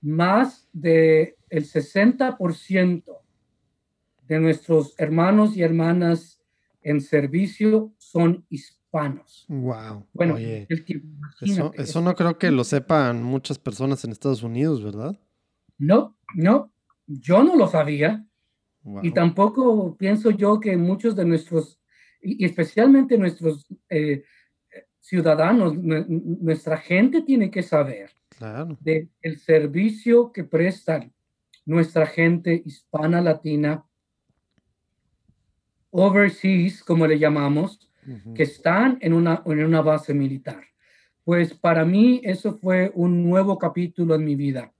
más de el 60% de nuestros hermanos y hermanas en servicio son hispanos. Wow. Bueno, eso, eso no creo que lo sepan muchas personas en Estados Unidos, ¿verdad? No, no, yo no lo sabía. Y tampoco pienso yo que muchos de nuestros, y especialmente nuestros eh, ciudadanos, nuestra gente tiene que saber del el servicio que prestan nuestra gente hispana latina overseas, como le llamamos, que están en una, en una base militar. Pues para mí eso fue un nuevo capítulo en mi vida.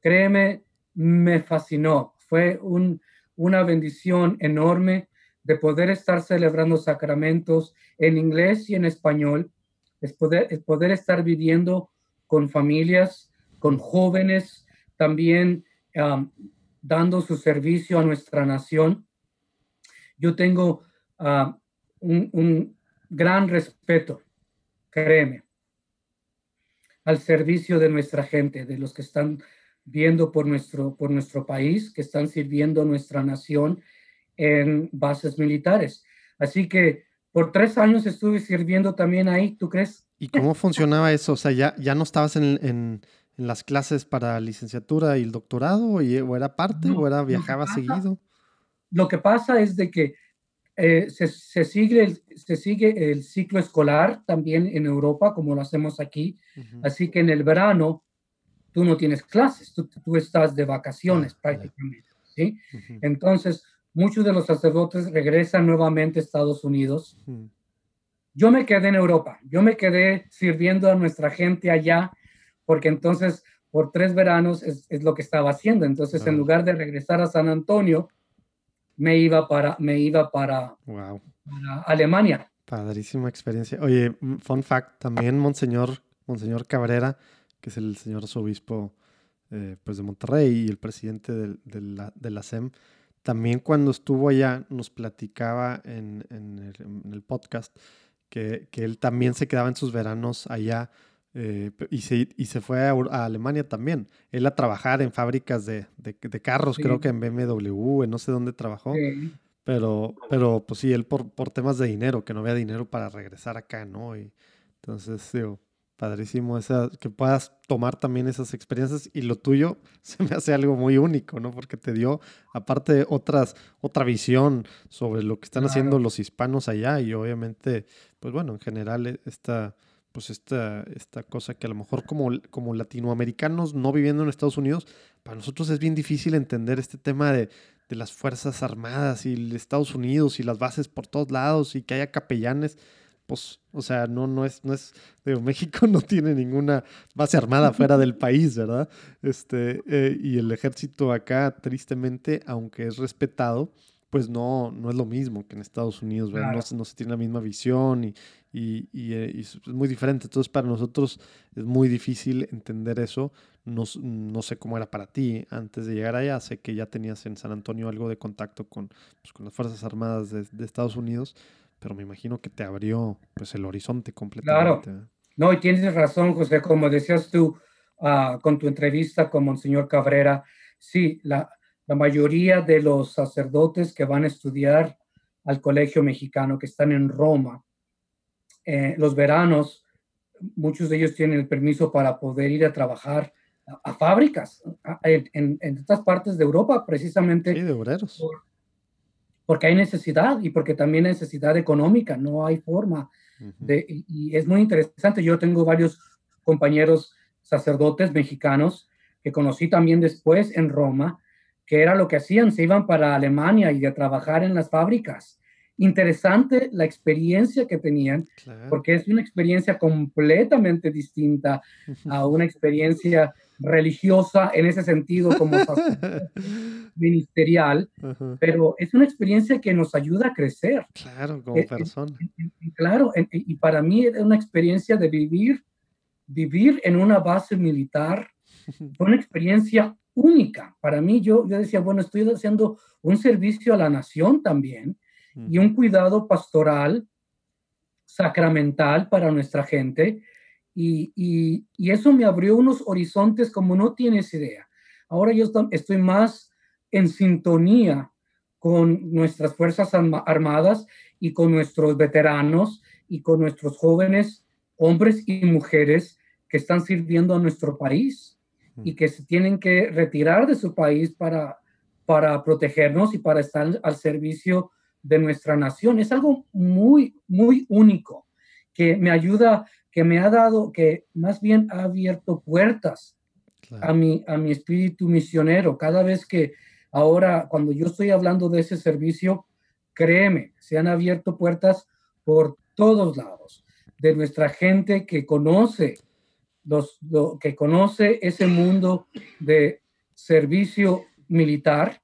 Créeme, me fascinó. Fue una bendición enorme de poder estar celebrando sacramentos en inglés y en español, es poder, poder estar viviendo con familias, con jóvenes, también dando su servicio a nuestra nación. Yo tengo uh, un, un gran respeto, créeme, al servicio de nuestra gente, de los que están viendo por nuestro, por nuestro país, que están sirviendo nuestra nación en bases militares. Así que por tres años estuve sirviendo también ahí, ¿tú crees? ¿Y cómo funcionaba eso? O sea, ¿ya, ya no estabas en, en, las clases para licenciatura y el doctorado? ¿O era parte o era viajaba seguido? Lo que pasa es de que eh, se, se, sigue el, se sigue el ciclo escolar también en Europa, como lo hacemos aquí. Así que en el verano tú no tienes clases, tú, tú estás de vacaciones prácticamente, ¿sí? Entonces, muchos de los sacerdotes regresan nuevamente a Estados Unidos. Yo me quedé en Europa, yo me quedé sirviendo a nuestra gente allá, porque entonces por tres veranos es, es lo que estaba haciendo. Entonces, en lugar de regresar a San Antonio, me iba para, me iba para, wow. para Alemania. Padrísima experiencia. Oye, fun fact, también Monseñor, Monseñor Cabrera que es el señor arzobispo eh, pues de Monterrey y el presidente de, la, de, la, SEM, también cuando estuvo allá nos platicaba en, el, podcast que, él también se quedaba en sus veranos allá eh, y, se, y se fue a, Alemania también. Él a trabajar en fábricas de, carros, creo que en BMW, no sé dónde trabajó. Pero, pero pues sí, él por, por temas de dinero, que no había dinero para regresar acá, ¿no? Y entonces, digo, Padrísimo esa, que puedas tomar también esas experiencias y lo tuyo se me hace algo muy único, ¿no? Porque te dio, aparte, otras, otra visión sobre lo que están haciendo los hispanos allá y obviamente, pues bueno, en general e, esta, pues esta, esta cosa que a lo mejor como, como latinoamericanos no viviendo en Estados Unidos, para nosotros es bien difícil entender este tema de, de las Fuerzas Armadas y Estados Unidos y las bases por todos lados y que haya capellanes o sea, no, no es, no es, digo, México no tiene ninguna base armada fuera del país, ¿verdad? Este, eh, y el ejército acá, tristemente, aunque es respetado, pues no, no es lo mismo que en Estados Unidos, ¿verdad? No, no, se tiene la misma visión y, y, y, eh, es muy diferente. Entonces, para nosotros es muy difícil entender eso. No, no, sé cómo era para ti antes de llegar allá. Sé que ya tenías en San Antonio algo de contacto con, pues, con las Fuerzas Armadas de, de Estados Unidos pero me imagino que te abrió pues el horizonte completamente. Claro. No, y tienes razón, José, como decías tú ah, con tu entrevista con Monseñor Cabrera, sí, la, la mayoría de los sacerdotes que van a estudiar al colegio mexicano, que están en Roma, eh, los veranos, muchos de ellos tienen el permiso para poder ir a trabajar a, fábricas en, en, otras partes de Europa, precisamente. de obreros. Porque hay necesidad y porque también hay necesidad económica, no hay forma de, y es muy interesante. Yo tengo varios compañeros sacerdotes mexicanos que conocí también después en Roma, que era lo que hacían, se iban para Alemania y a trabajar en las fábricas. Interesante la experiencia que tenían, porque es una experiencia completamente distinta a una experiencia religiosa en ese sentido como ministerial, pero es una experiencia que nos ayuda a crecer. Claro, como eh, persona. claro, y para mí es una experiencia de vivir, vivir en una base militar, fue una experiencia única. Para mí, yo, yo decía, bueno, estoy haciendo un servicio a la nación también y un cuidado pastoral sacramental para nuestra gente. Y, y, eso me abrió unos horizontes como no tienes idea. Ahora yo estoy más en sintonía con nuestras Fuerzas Armadas y con nuestros veteranos y con nuestros jóvenes hombres y mujeres que están sirviendo a nuestro país y que se tienen que retirar de su país para, para protegernos y para estar al servicio de nuestra nación. Es algo muy, muy único que me ayuda, que me ha dado, que más bien ha abierto puertas a, mi, a mi espíritu misionero. Cada vez que ahora, cuando yo estoy hablando de ese servicio, créeme, se han abierto puertas por todos lados, de nuestra gente que conoce los, lo, que conoce ese mundo de servicio militar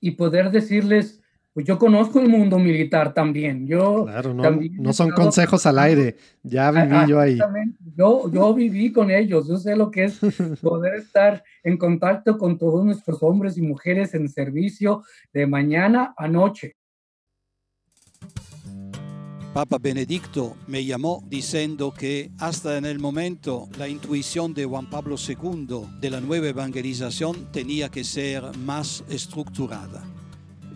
y poder decirles, pues yo conozco el mundo militar también. Yo claro, no, son consejos al aire, ya viví yo ahí. Yo, yo viví con ellos, yo sé lo que es poder estar en contacto con todos nuestros hombres y mujeres en servicio de mañana a noche. Papa Benedicto me llamó diciendo que hasta en el momento la intuición de Juan Pablo II de la nueva evangelización tenía que ser más estructurada.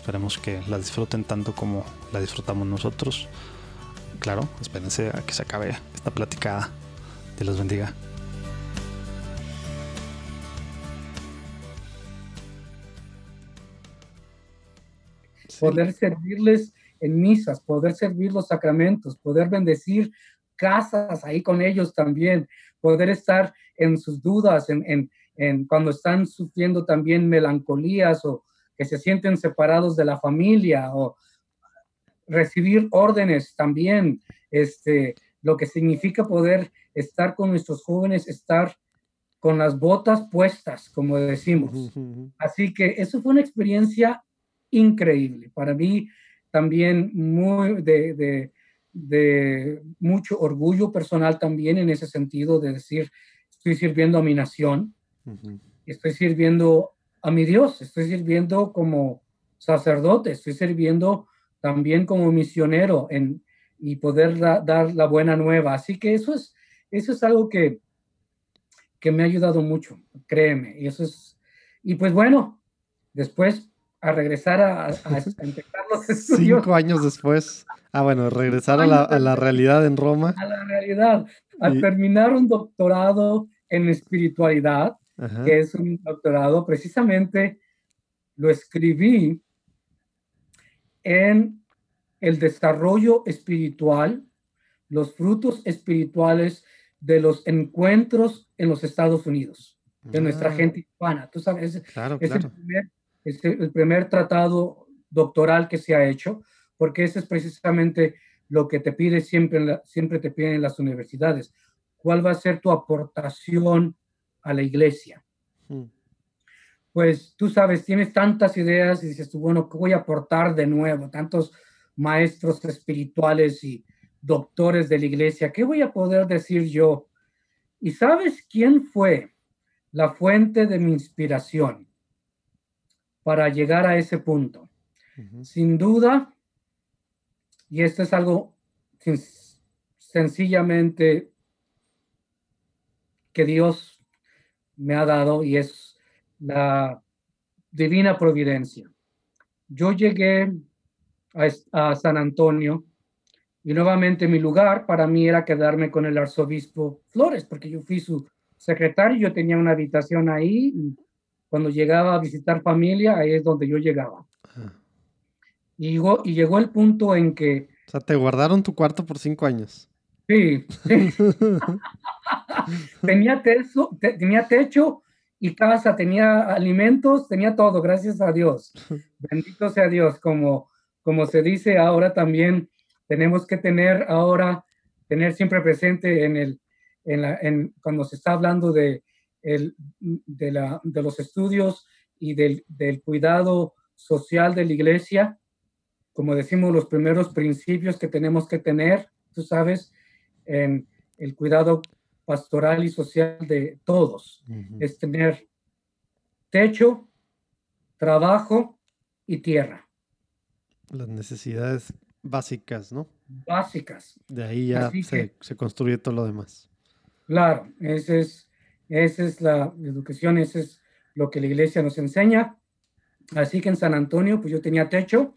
Esperemos que la disfruten tanto como la disfrutamos nosotros. Claro, espérense a que se acabe esta platicada. Dios los bendiga. Poder servirles en misas, poder servir los sacramentos, poder bendecir casas ahí con ellos también, poder estar en sus dudas, en, en, cuando están sufriendo también melancolías o que se sienten separados de la familia o recibir órdenes también, este, lo que significa poder estar con nuestros jóvenes, estar con las botas puestas, como decimos. Así que eso fue una experiencia increíble. Para mí también muy de, de mucho orgullo personal también en ese sentido de decir, estoy sirviendo a mi nación, estoy sirviendo a mi Dios, estoy sirviendo como sacerdote, estoy sirviendo también como misionero en, y poder dar la buena nueva. Así que eso es, eso es algo que, que me ha ayudado mucho, créeme. Y eso es, y pues bueno, después a regresar a, a, empezar los estudios. Cinco años después. Ah, bueno, regresar a la, a la, realidad en Roma. A la realidad. Al terminar un doctorado en espiritualidad, que es un doctorado, precisamente lo escribí en el desarrollo espiritual, los frutos espirituales de los encuentros en los Estados Unidos, de nuestra ah. gente hispana. Tú sabes, es, El, primer, es, el primer, tratado doctoral que se ha hecho, porque ese es precisamente lo que te pide siempre, siempre te piden en las universidades. ¿Cuál va a ser tu aportación a la iglesia? Hmm. Pues tú sabes, tienes tantas ideas y dices tú, bueno, ¿qué voy a aportar de nuevo? Tantos maestros espirituales y doctores de la iglesia, ¿qué voy a poder decir yo? ¿Y sabes quién fue la fuente de mi inspiración para llegar a ese punto? Sin duda, y esto es algo sencillamente que Dios me ha dado y es la divina providencia. Yo llegué a, San Antonio y nuevamente mi lugar para mí era quedarme con el arzobispo Flores, porque yo fui su secretario, yo tenía una habitación ahí y cuando llegaba a visitar familia, ahí es donde yo llegaba. Y llegó, y llegó el punto en que... O sea, te guardaron tu cuarto por cinco años. Sí. tenía, techo, tenía techo y casa, tenía alimentos, tenía todo, gracias a Dios. Bendito sea Dios, como, como se dice ahora también, tenemos que tener ahora, tener siempre presente en el, en la, en, cuando se está hablando de, el, de, la, de los estudios y del, del cuidado social de la iglesia, como decimos, los primeros principios que tenemos que tener, tú sabes, en el cuidado pastoral y social de todos. Es tener techo, trabajo y tierra. Las necesidades básicas, ¿no? Básicas. De ahí ya se, se, construye todo lo demás. Claro, esa es, esa es la educación, eso es lo que la iglesia nos enseña. Así que en San Antonio, pues yo tenía techo,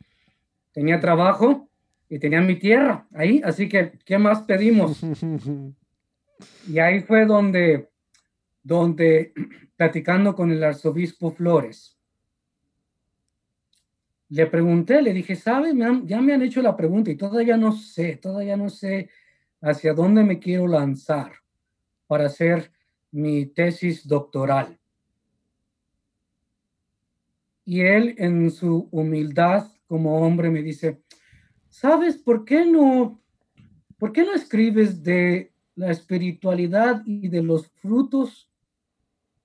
tenía trabajo y tenía mi tierra ahí, así que, ¿qué más pedimos? y ahí fue donde, donde, platicando con el arzobispo Flores, le pregunté, le dije, ¿sabes? ya me han hecho la pregunta y todavía no sé, todavía no sé hacia dónde me quiero lanzar para hacer mi tesis doctoral. Y él en su humildad como hombre me dice, ¿sabes por qué no, por qué no escribes de la espiritualidad y de los frutos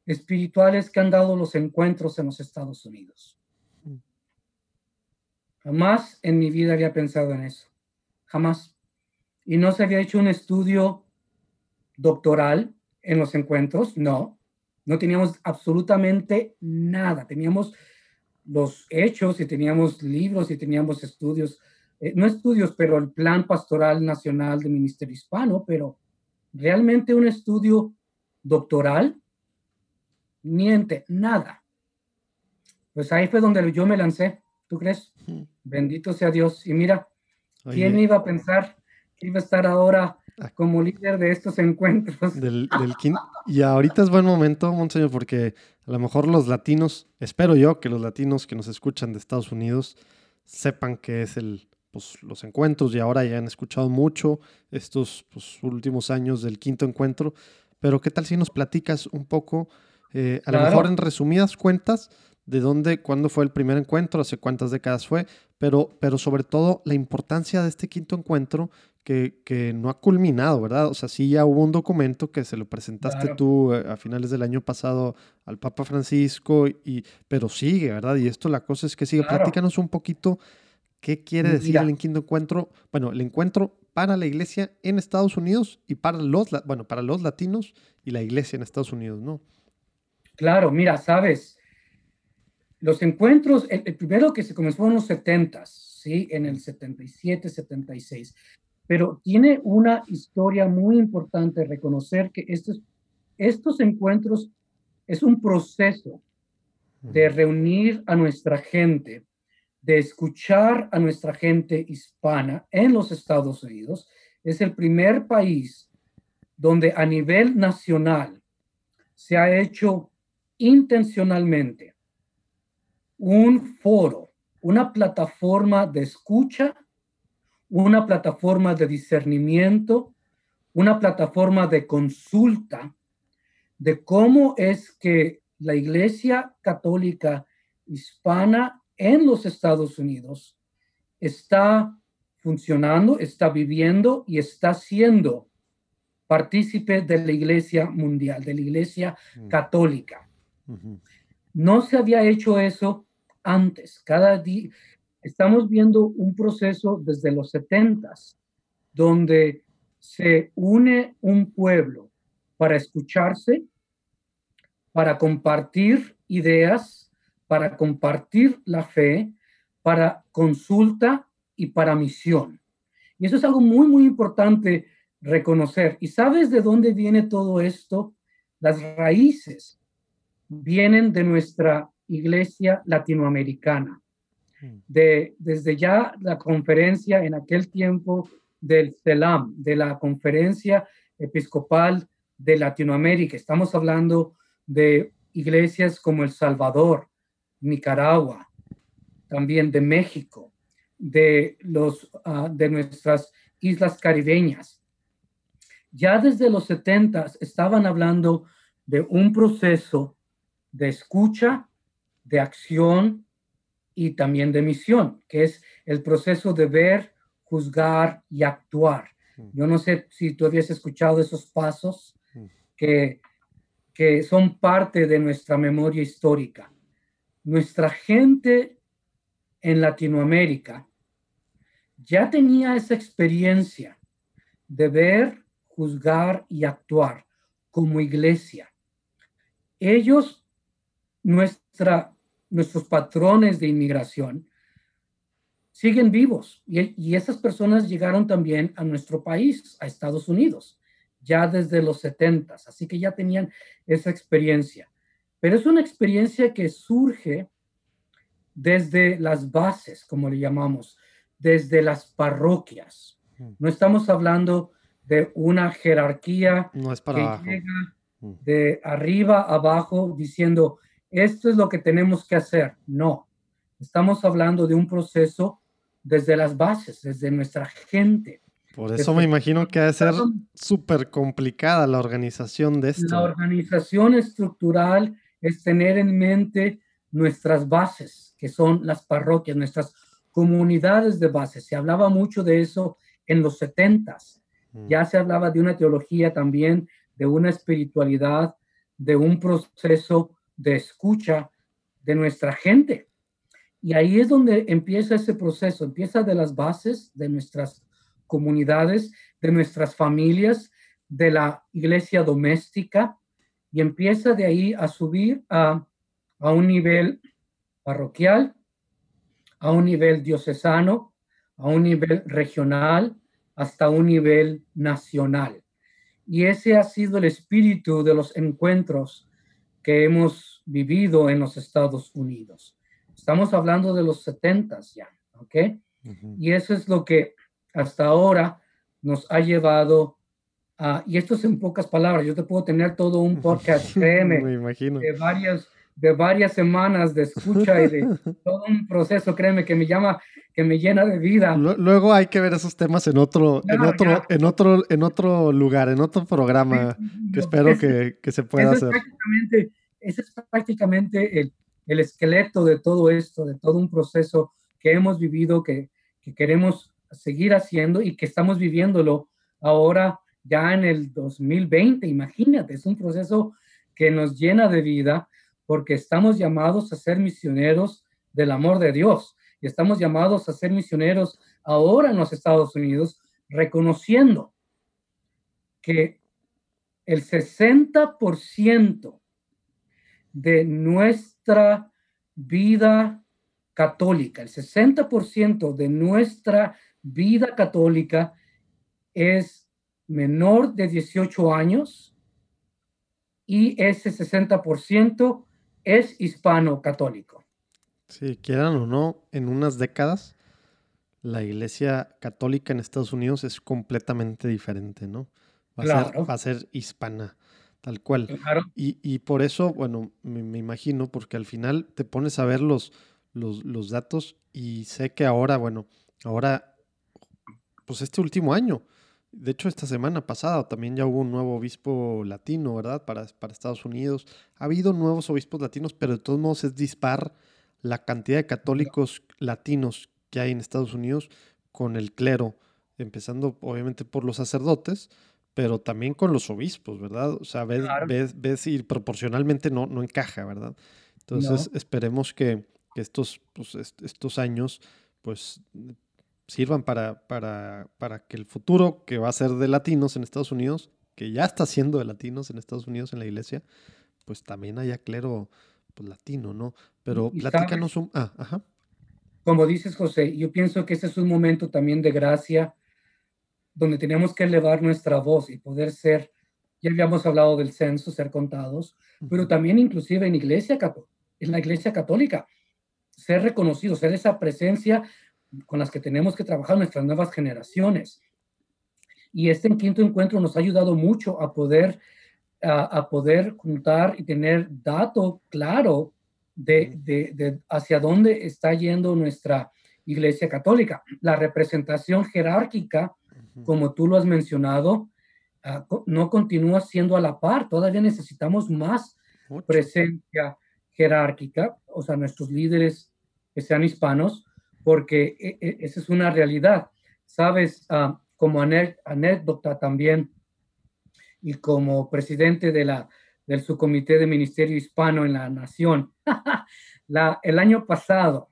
espirituales que han dado los encuentros en los Estados Unidos? Jamás en mi vida había pensado en eso, jamás. Y no se había hecho un estudio doctoral en los encuentros, no. No teníamos absolutamente nada. Teníamos los hechos y teníamos libros y teníamos estudios, eh, no estudios, pero el Plan Pastoral Nacional del Ministerio Hispano, pero realmente un estudio doctoral, miente, nada. Pues ahí fue donde yo me lancé, ¿tú crees? Bendito sea Dios. Y mira, ¿quién iba a pensar que iba a estar ahora ah. como líder de estos encuentros? Del, y ahorita es buen momento, Monseñor, porque a lo mejor los latinos, espero yo que los latinos que nos escuchan de Estados Unidos sepan que es el, pues, los encuentros y ahora ya han escuchado mucho estos pues, últimos años del quinto encuentro. Pero ¿qué tal si nos platicas un poco, eh, a lo mejor en resumidas cuentas, de dónde, cuándo fue el primer encuentro, hace cuántas décadas fue, pero, pero sobre todo la importancia de este quinto encuentro que, no ha culminado, ¿verdad? O sea, sí ya hubo un documento que se lo presentaste tú eh, a finales del año pasado al Papa Francisco, y, pero sigue, ¿verdad? Y esto la cosa es que sigue. Platícanos un poquito qué quiere decir el quinto encuentro, bueno, el encuentro para la iglesia en Estados Unidos y para los, bueno, para los latinos y la iglesia en Estados Unidos, ¿no? Claro, mira, sabes, los encuentros, el, el primero que se comenzó en los 70, ¿sí? En el 77, 76 pero tiene una historia muy importante, reconocer que estos, estos encuentros es un proceso de reunir a nuestra gente, de escuchar a nuestra gente hispana en los Estados Unidos. Es el primer país donde a nivel nacional se ha hecho intencionalmente un foro, una plataforma de escucha, una plataforma de discernimiento, una plataforma de consulta de cómo es que la Iglesia Católica Hispana en los Estados Unidos está funcionando, está viviendo y está siendo partícipe de la Iglesia Mundial, de la Iglesia mm. Católica. No se había hecho eso antes. Cada día estamos viendo un proceso desde los setentas donde se une un pueblo para escucharse, para compartir ideas, para compartir la fe, para consulta y para misión. Y eso es algo muy, muy importante reconocer. ¿Y sabes de dónde viene todo esto? Las raíces vienen de nuestra iglesia latinoamericana. Hmm. De, desde ya la conferencia en aquel tiempo del CELAM, de la Conferencia Episcopal de Latinoamérica. Estamos hablando de iglesias como El Salvador, Nicaragua, también de México, de, los, ah, de nuestras islas caribeñas. Ya desde los 70 estaban hablando de un proceso de escucha, de acción y también de misión, que es el proceso de ver, juzgar y actuar. Mm. Yo no sé si tú habías escuchado esos pasos mm. que, que son parte de nuestra memoria histórica. Nuestra gente en Latinoamérica ya tenía esa experiencia de ver, juzgar y actuar como iglesia. Ellos, nuestros patrones de inmigración, siguen vivos y, esas personas llegaron también a nuestro país, a Estados Unidos, ya desde los 70, así que ya tenían esa experiencia. Pero es una experiencia que surge desde las bases, como le llamamos, desde las parroquias. Mm. No estamos hablando de una jerarquía no es para que llega mm. de arriba abajo diciendo, esto es lo que tenemos que hacer. No, estamos hablando de un proceso desde las bases, desde nuestra gente. Por eso me imagino que ha de ser súper complicada la organización de esto. La organización estructural es tener en mente nuestras bases, que son las parroquias, nuestras comunidades de base. Se hablaba mucho de eso en los setentas. Mm. Ya se hablaba de una teología también, de una espiritualidad, de un proceso de escucha de nuestra gente. Y ahí es donde empieza ese proceso, empieza de las bases de nuestras comunidades, de nuestras familias, de la iglesia doméstica, y empieza de ahí a subir a, a un nivel parroquial, a un nivel diocesano, a un nivel regional, hasta un nivel nacional. Y ese ha sido el espíritu de los encuentros que hemos vivido en los Estados Unidos. Estamos hablando de los 70 ya, ¿ok? Y eso es lo que hasta ahora nos ha llevado a, y esto es en pocas palabras, yo te puedo tener todo un podcast, créeme, de varias, de varias semanas de escucha y de todo un proceso, créeme, que me llama, que me llena de vida. Luego hay que ver esos temas en otro, en otro, en otro, en otro lugar, en otro programa, que espero que, que, se pueda hacer. ese es prácticamente el, el esqueleto de todo esto, de todo un proceso que hemos vivido, que, queremos seguir haciendo y que estamos viviéndolo ahora ya en el 2020. Imagínate, es un proceso que nos llena de vida porque estamos llamados a ser misioneros del amor de Dios y estamos llamados a ser misioneros ahora en los Estados Unidos, reconociendo que el 60% de nuestra vida católica, el 60% de nuestra vida católica es menor de 18 años y ese 60% es hispano católico. Si quieran o no, en unas décadas la iglesia católica en Estados Unidos es completamente diferente, ¿no? Va, a, ser, va a ser hispana. Tal cual. Y, por eso, bueno, me, imagino, porque al final te pones a ver los, los, los datos y sé que ahora, bueno, ahora, pues este último año, de hecho, esta semana pasada también ya hubo un nuevo obispo latino, ¿verdad? Para, para Estados Unidos. Ha habido nuevos obispos latinos, pero de todos modos es dispar la cantidad de católicos latinos que hay en Estados Unidos con el clero, empezando obviamente por los sacerdotes, pero también con los obispos, ¿verdad? O sea, ves, ves, ves y proporcionalmente no, no encaja, ¿verdad? Entonces, esperemos que, que estos, pues, estos años, pues sirvan para, para, para que el futuro que va a ser de latinos en Estados Unidos, que ya está siendo de latinos en Estados Unidos en la iglesia, pues también haya clero pues, latino, ¿no? Pero platícanos un... Ah, ajá. Como dices, José, yo pienso que ese es un momento también de gracia donde tenemos que elevar nuestra voz y poder ser, ya habíamos hablado del censo, ser contados, pero también inclusive en iglesia, en la iglesia católica, ser reconocidos, ser esa presencia con las que tenemos que trabajar nuestras nuevas generaciones. Y este quinto encuentro nos ha ayudado mucho a poder, a, poder juntar y tener dato claro de, de, hacia dónde está yendo nuestra Iglesia Católica. La representación jerárquica, como tú lo has mencionado, ah, no continúa siendo a la par. Todavía necesitamos más presencia jerárquica, o sea, nuestros líderes que sean hispanos, porque e, e, esa es una realidad. Sabes, ah, como anécdota también, y como presidente de la, del subcomité de Ministerio Hispano en la Nación, la, el año pasado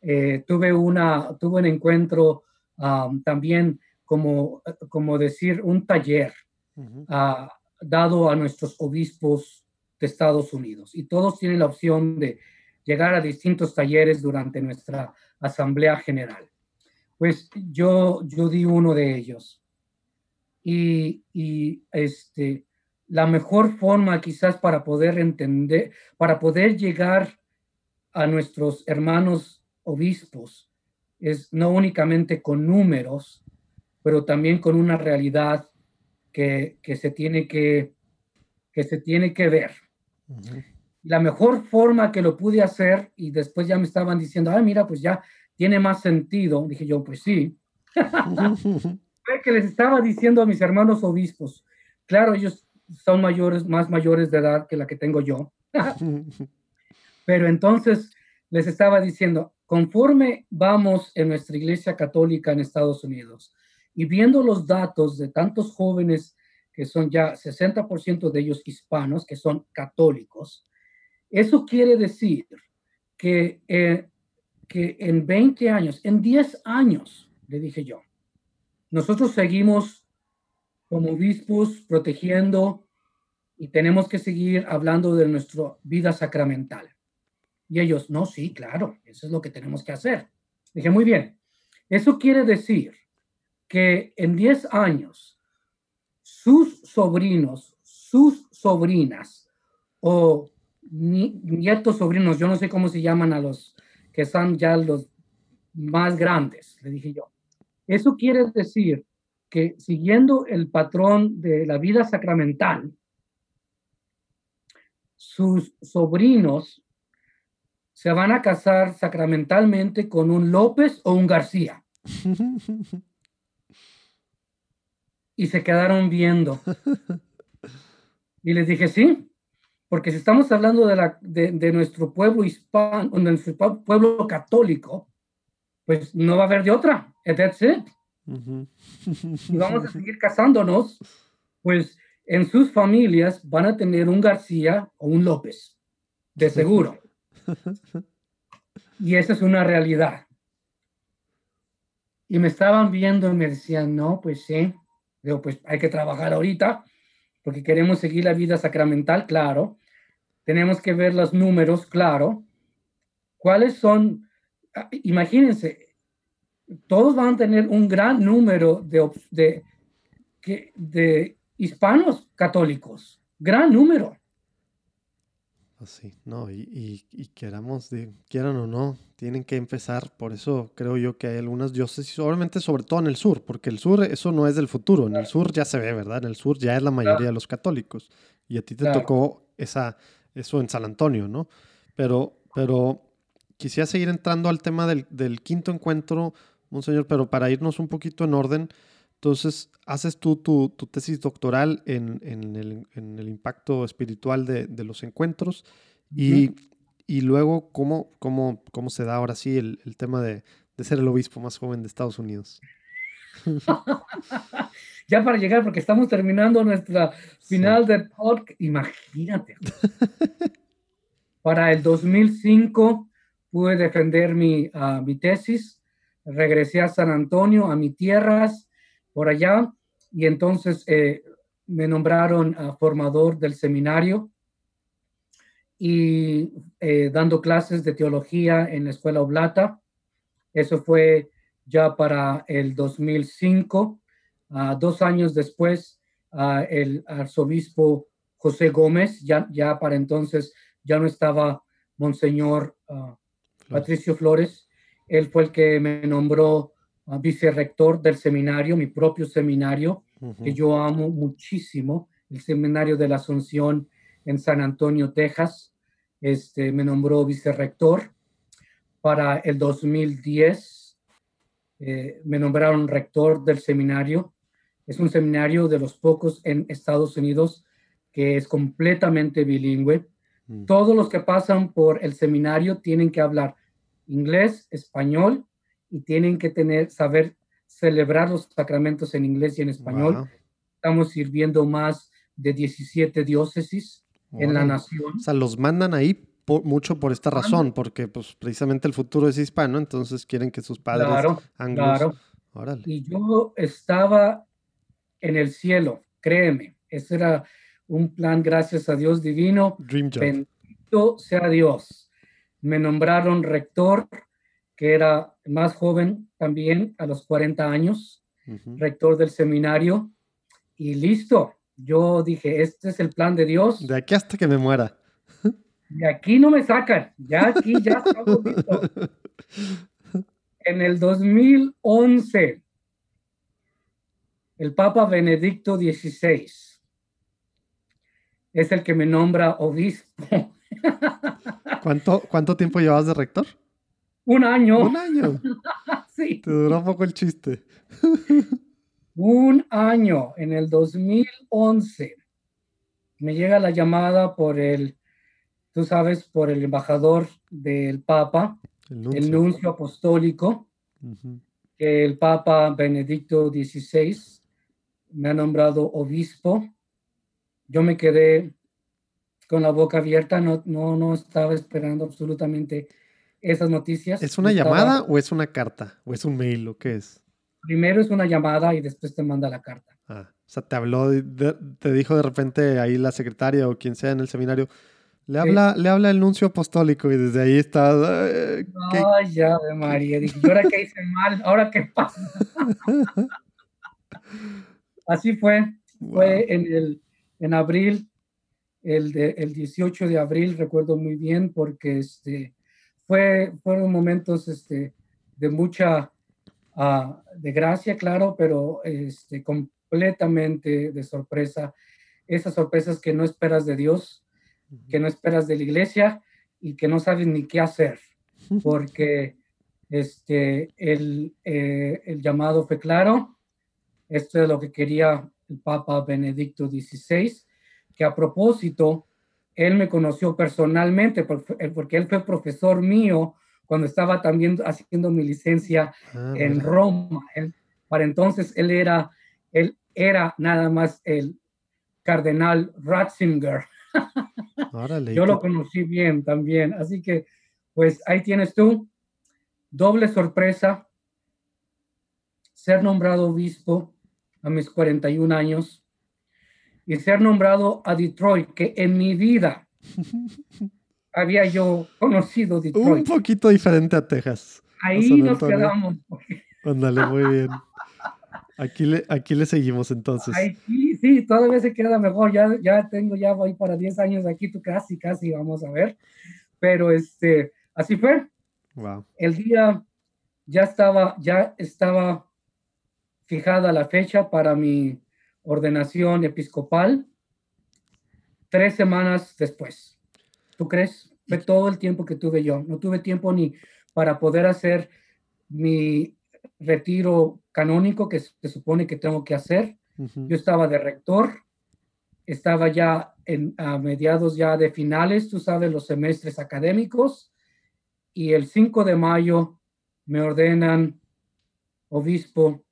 eh, tuve, una, tuve un encuentro ah, también como, como decir un taller ah, dado a nuestros obispos de Estados Unidos. Y todos tienen la opción de llegar a distintos talleres durante nuestra Asamblea General. Pues yo, yo di uno de ellos. Y, y este, la mejor forma quizás para poder entender, para poder llegar a nuestros hermanos obispos es no únicamente con números, pero también con una realidad que, que se, tiene que, que se tiene que ver. La mejor forma que lo pude hacer, y después ya me estaban diciendo, ah, mira, pues ya tiene más sentido. Dije yo, pues sí. Fue que les estaba diciendo a mis hermanos obispos, claro, ellos son mayores, más mayores de edad que la que tengo yo. Pero entonces les estaba diciendo, conforme vamos en nuestra iglesia católica en Estados Unidos y viendo los datos de tantos jóvenes que son ya 60% de ellos hispanos, que son católicos, eso quiere decir que, eh, que en 20 años, en 10 años, le dije yo, nosotros seguimos como obispos protegiendo y tenemos que seguir hablando de nuestra vida sacramental. Y ellos, no, sí, claro, eso es lo que tenemos que hacer. Dije, muy bien, eso quiere decir que en 10 años sus sobrinos, sus sobrinas o nietos, sobrinos, yo no sé cómo se llaman a los que son ya los más grandes, le dije yo. Eso quiere decir que siguiendo el patrón de la vida sacramental, sus sobrinos se van a casar sacramentalmente con un López o un García. y se quedaron viendo. Y les dije, sí, porque si estamos hablando de, la, de, nuestro pueblo hispano, de nuestro pueblo católico, pues no va a haber de otra. That's it. Y vamos a seguir casándonos, pues en sus familias van a tener un García o un López, de seguro. Y esa es una realidad. Y me estaban viendo y me decían, no, pues sí, digo, pues hay que trabajar ahorita, porque queremos seguir la vida sacramental, claro, tenemos que ver los números, claro. ¿Cuáles son? Ah, imagínense, todos van a tener un gran número de, de, de hispanos católicos, gran número. Así, no, y, y, queramos, de, quieran o no, tienen que empezar. Por eso creo yo que hay algunas diócesis, obviamente sobre todo en el sur, porque el sur eso no es del futuro, en el sur ya se ve, ¿verdad? En el sur ya es la mayoría de los católicos. Y a ti te tocó esa, eso en San Antonio, ¿no? Pero, pero quisiera seguir entrando al tema del, del quinto encuentro, Monseñor, pero para irnos un poquito en orden, entonces, haces tú tu, tu tesis doctoral en, en, el, en, el, impacto espiritual de, de los encuentros y, y, luego cómo, cómo, cómo se da ahora sí el, el tema de, de, ser el obispo más joven de Estados Unidos. ya para llegar, porque estamos terminando nuestra final sí. del podcast, imagínate. para el 2005 pude defender mi, uh, mi tesis, regresé a San Antonio, a mis tierras, por allá y entonces eh, me nombraron uh, formador del seminario y eh, dando clases de teología en la escuela Oblata. Eso fue ya para el 2005. Uh, dos años después, uh, el arzobispo José Gómez, ya, ya para entonces ya no estaba Monseñor Patricio Flores, él fue el que me nombró vicerrector del seminario, mi propio seminario, -huh. que yo amo muchísimo, el seminario de la Asunción en San Antonio, Texas. Este, me nombró vicerrector. Para el 2010 eh, me nombraron rector del seminario. Es un seminario de los pocos en Estados Unidos que es completamente bilingüe. Mm. Todos los que pasan por el seminario tienen que hablar inglés, español y tienen que tener, saber celebrar los sacramentos en inglés y en español. Wow. Estamos sirviendo más de 17 diócesis wow. en la nación. O sea, los mandan ahí por, mucho por esta razón, porque pues precisamente el futuro es hispano, entonces quieren que sus padres claro, anglos... Claro. Órale. Y yo estaba en el cielo, créeme, ese era un plan, gracias a Dios divino. Dream job. Bendito sea Dios. Me nombraron rector que era más joven también, a los 40 años, uh -huh. rector del seminario, y listo. Yo dije, este es el plan de Dios. De aquí hasta que me muera. De aquí no me sacan, ya aquí ya estamos listos. En el 2011, el Papa Benedicto XVI es el que me nombra obispo. ¿Cuánto, cuánto tiempo llevas de rector? Un año. Un año. sí. Te duró poco el chiste. Un año, en el 2011, me llega la llamada por el, tú sabes, por el embajador del Papa, el nuncio, el nuncio apostólico, uh -huh. que el Papa Benedicto XVI me ha nombrado obispo. Yo me quedé con la boca abierta, no, no, no estaba esperando absolutamente esas noticias. ¿Es una estaba... llamada o es una carta? ¿O es un mail o qué es? Primero es una llamada y después te manda la carta. Ah, o sea, te habló, de, te dijo de repente ahí la secretaria o quien sea en el seminario, le habla, le habla el nuncio apostólico y desde ahí está. Eh, Ay, ya de María. Dije, ¿y ahora qué hice mal? ¿Ahora qué pasa? Así fue. Wow. Fue en, el, en abril, el, de, el 18 de abril, recuerdo muy bien, porque este, fue, fueron momentos este, de mucha uh, de gracia, claro, pero este, completamente de sorpresa. Esas sorpresas que no esperas de Dios, que no esperas de la iglesia y que no sabes ni qué hacer, porque este, el, eh, el llamado fue claro. Esto es lo que quería el Papa Benedicto XVI, que a propósito, él me conoció personalmente porque él fue profesor mío cuando estaba también haciendo mi licencia ah, en bueno. Roma. Él, para entonces él era, él era nada más el cardenal Ratzinger. Yo lo conocí bien también, así que pues ahí tienes tú, doble sorpresa, ser nombrado obispo a mis 41 años y ser nombrado a Detroit, que en mi vida había yo conocido Detroit. Un poquito diferente a Texas. Ahí a nos quedamos. Ándale, muy bien. Aquí le, aquí le seguimos entonces. Ay, sí, todavía se queda mejor. Ya, ya tengo, ya voy para 10 años aquí, tú casi, casi, vamos a ver. Pero este, así fue. Wow. El día ya estaba, ya estaba fijada la fecha para mi ordenación episcopal tres semanas después. ¿Tú crees? Fue todo el tiempo que tuve yo. No tuve tiempo ni para poder hacer mi retiro canónico que se supone que tengo que hacer. Yo estaba de rector, estaba ya en, a mediados ya de finales, tú sabes, los semestres académicos, y el 5 de mayo me ordenan obispo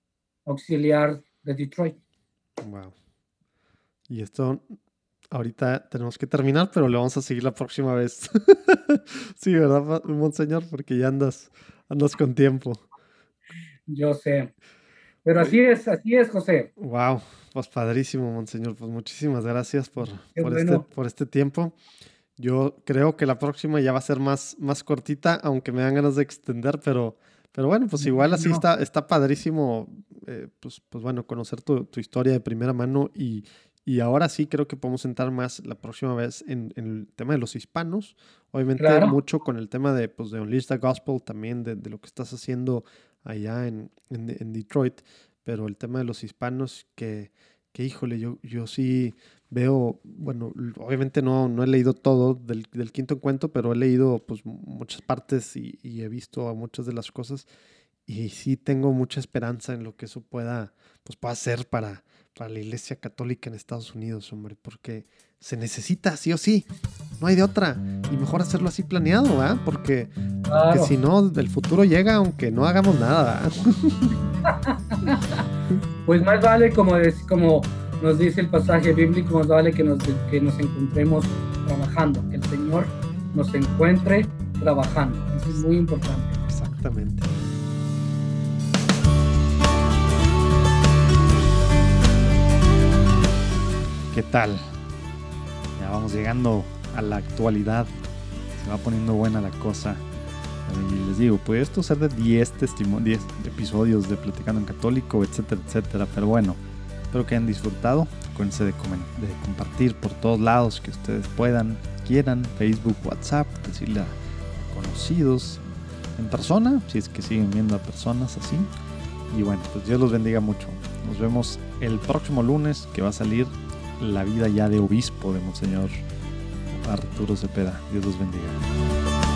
auxiliar de Detroit. Wow. Y esto ahorita tenemos que terminar, pero le vamos a seguir la próxima vez. sí, ¿verdad, Monseñor? Porque ya andas, andas con tiempo. Yo sé. Pero así es, así es, José. Wow, pues padrísimo, Monseñor. Pues muchísimas gracias por, por, este, por este tiempo. Yo creo que la próxima ya va a ser más, más cortita, aunque me dan ganas de extender, pero, pero bueno, pues igual así está, está padrísimo, eh, pues, pues bueno, conocer tu, tu, historia de primera mano y, y ahora sí creo que podemos entrar más la próxima vez en, el tema de los hispanos. Obviamente mucho con el tema de, pues, de Unleash the Gospel, también de, de lo que estás haciendo allá en, en, Detroit, pero el tema de los hispanos que, que híjole, yo, yo sí veo, bueno, obviamente no, no he leído todo del, del quinto encuentro, pero he leído pues muchas partes y, y, he visto muchas de las cosas y sí tengo mucha esperanza en lo que eso pueda, pues pueda ser para, para la Iglesia Católica en Estados Unidos, hombre, porque se necesita sí o sí, no hay de otra. Y mejor hacerlo así planeado, ¿ah? Porque, si no, el futuro llega aunque no hagamos nada. pues más vale, como, como nos dice el pasaje bíblico, más vale que nos, que nos encontremos trabajando, que el Señor nos encuentre trabajando. Eso es muy importante. Exactamente. ¿Qué tal? Vamos llegando a la actualidad. Se va poniendo buena la cosa. Y les digo, puede esto ser de 10, 10 episodios de Platicando en Católico, etcétera, etcétera. Pero bueno, espero que hayan disfrutado. Acuérdense de, de compartir por todos lados que ustedes puedan, quieran, Facebook, WhatsApp, decirle a conocidos en persona, si es que siguen viendo a personas así. Y bueno, pues Dios los bendiga mucho. Nos vemos el próximo lunes que va a salir la vida ya de obispo de Monseñor Arturo Cepeda. Dios los bendiga.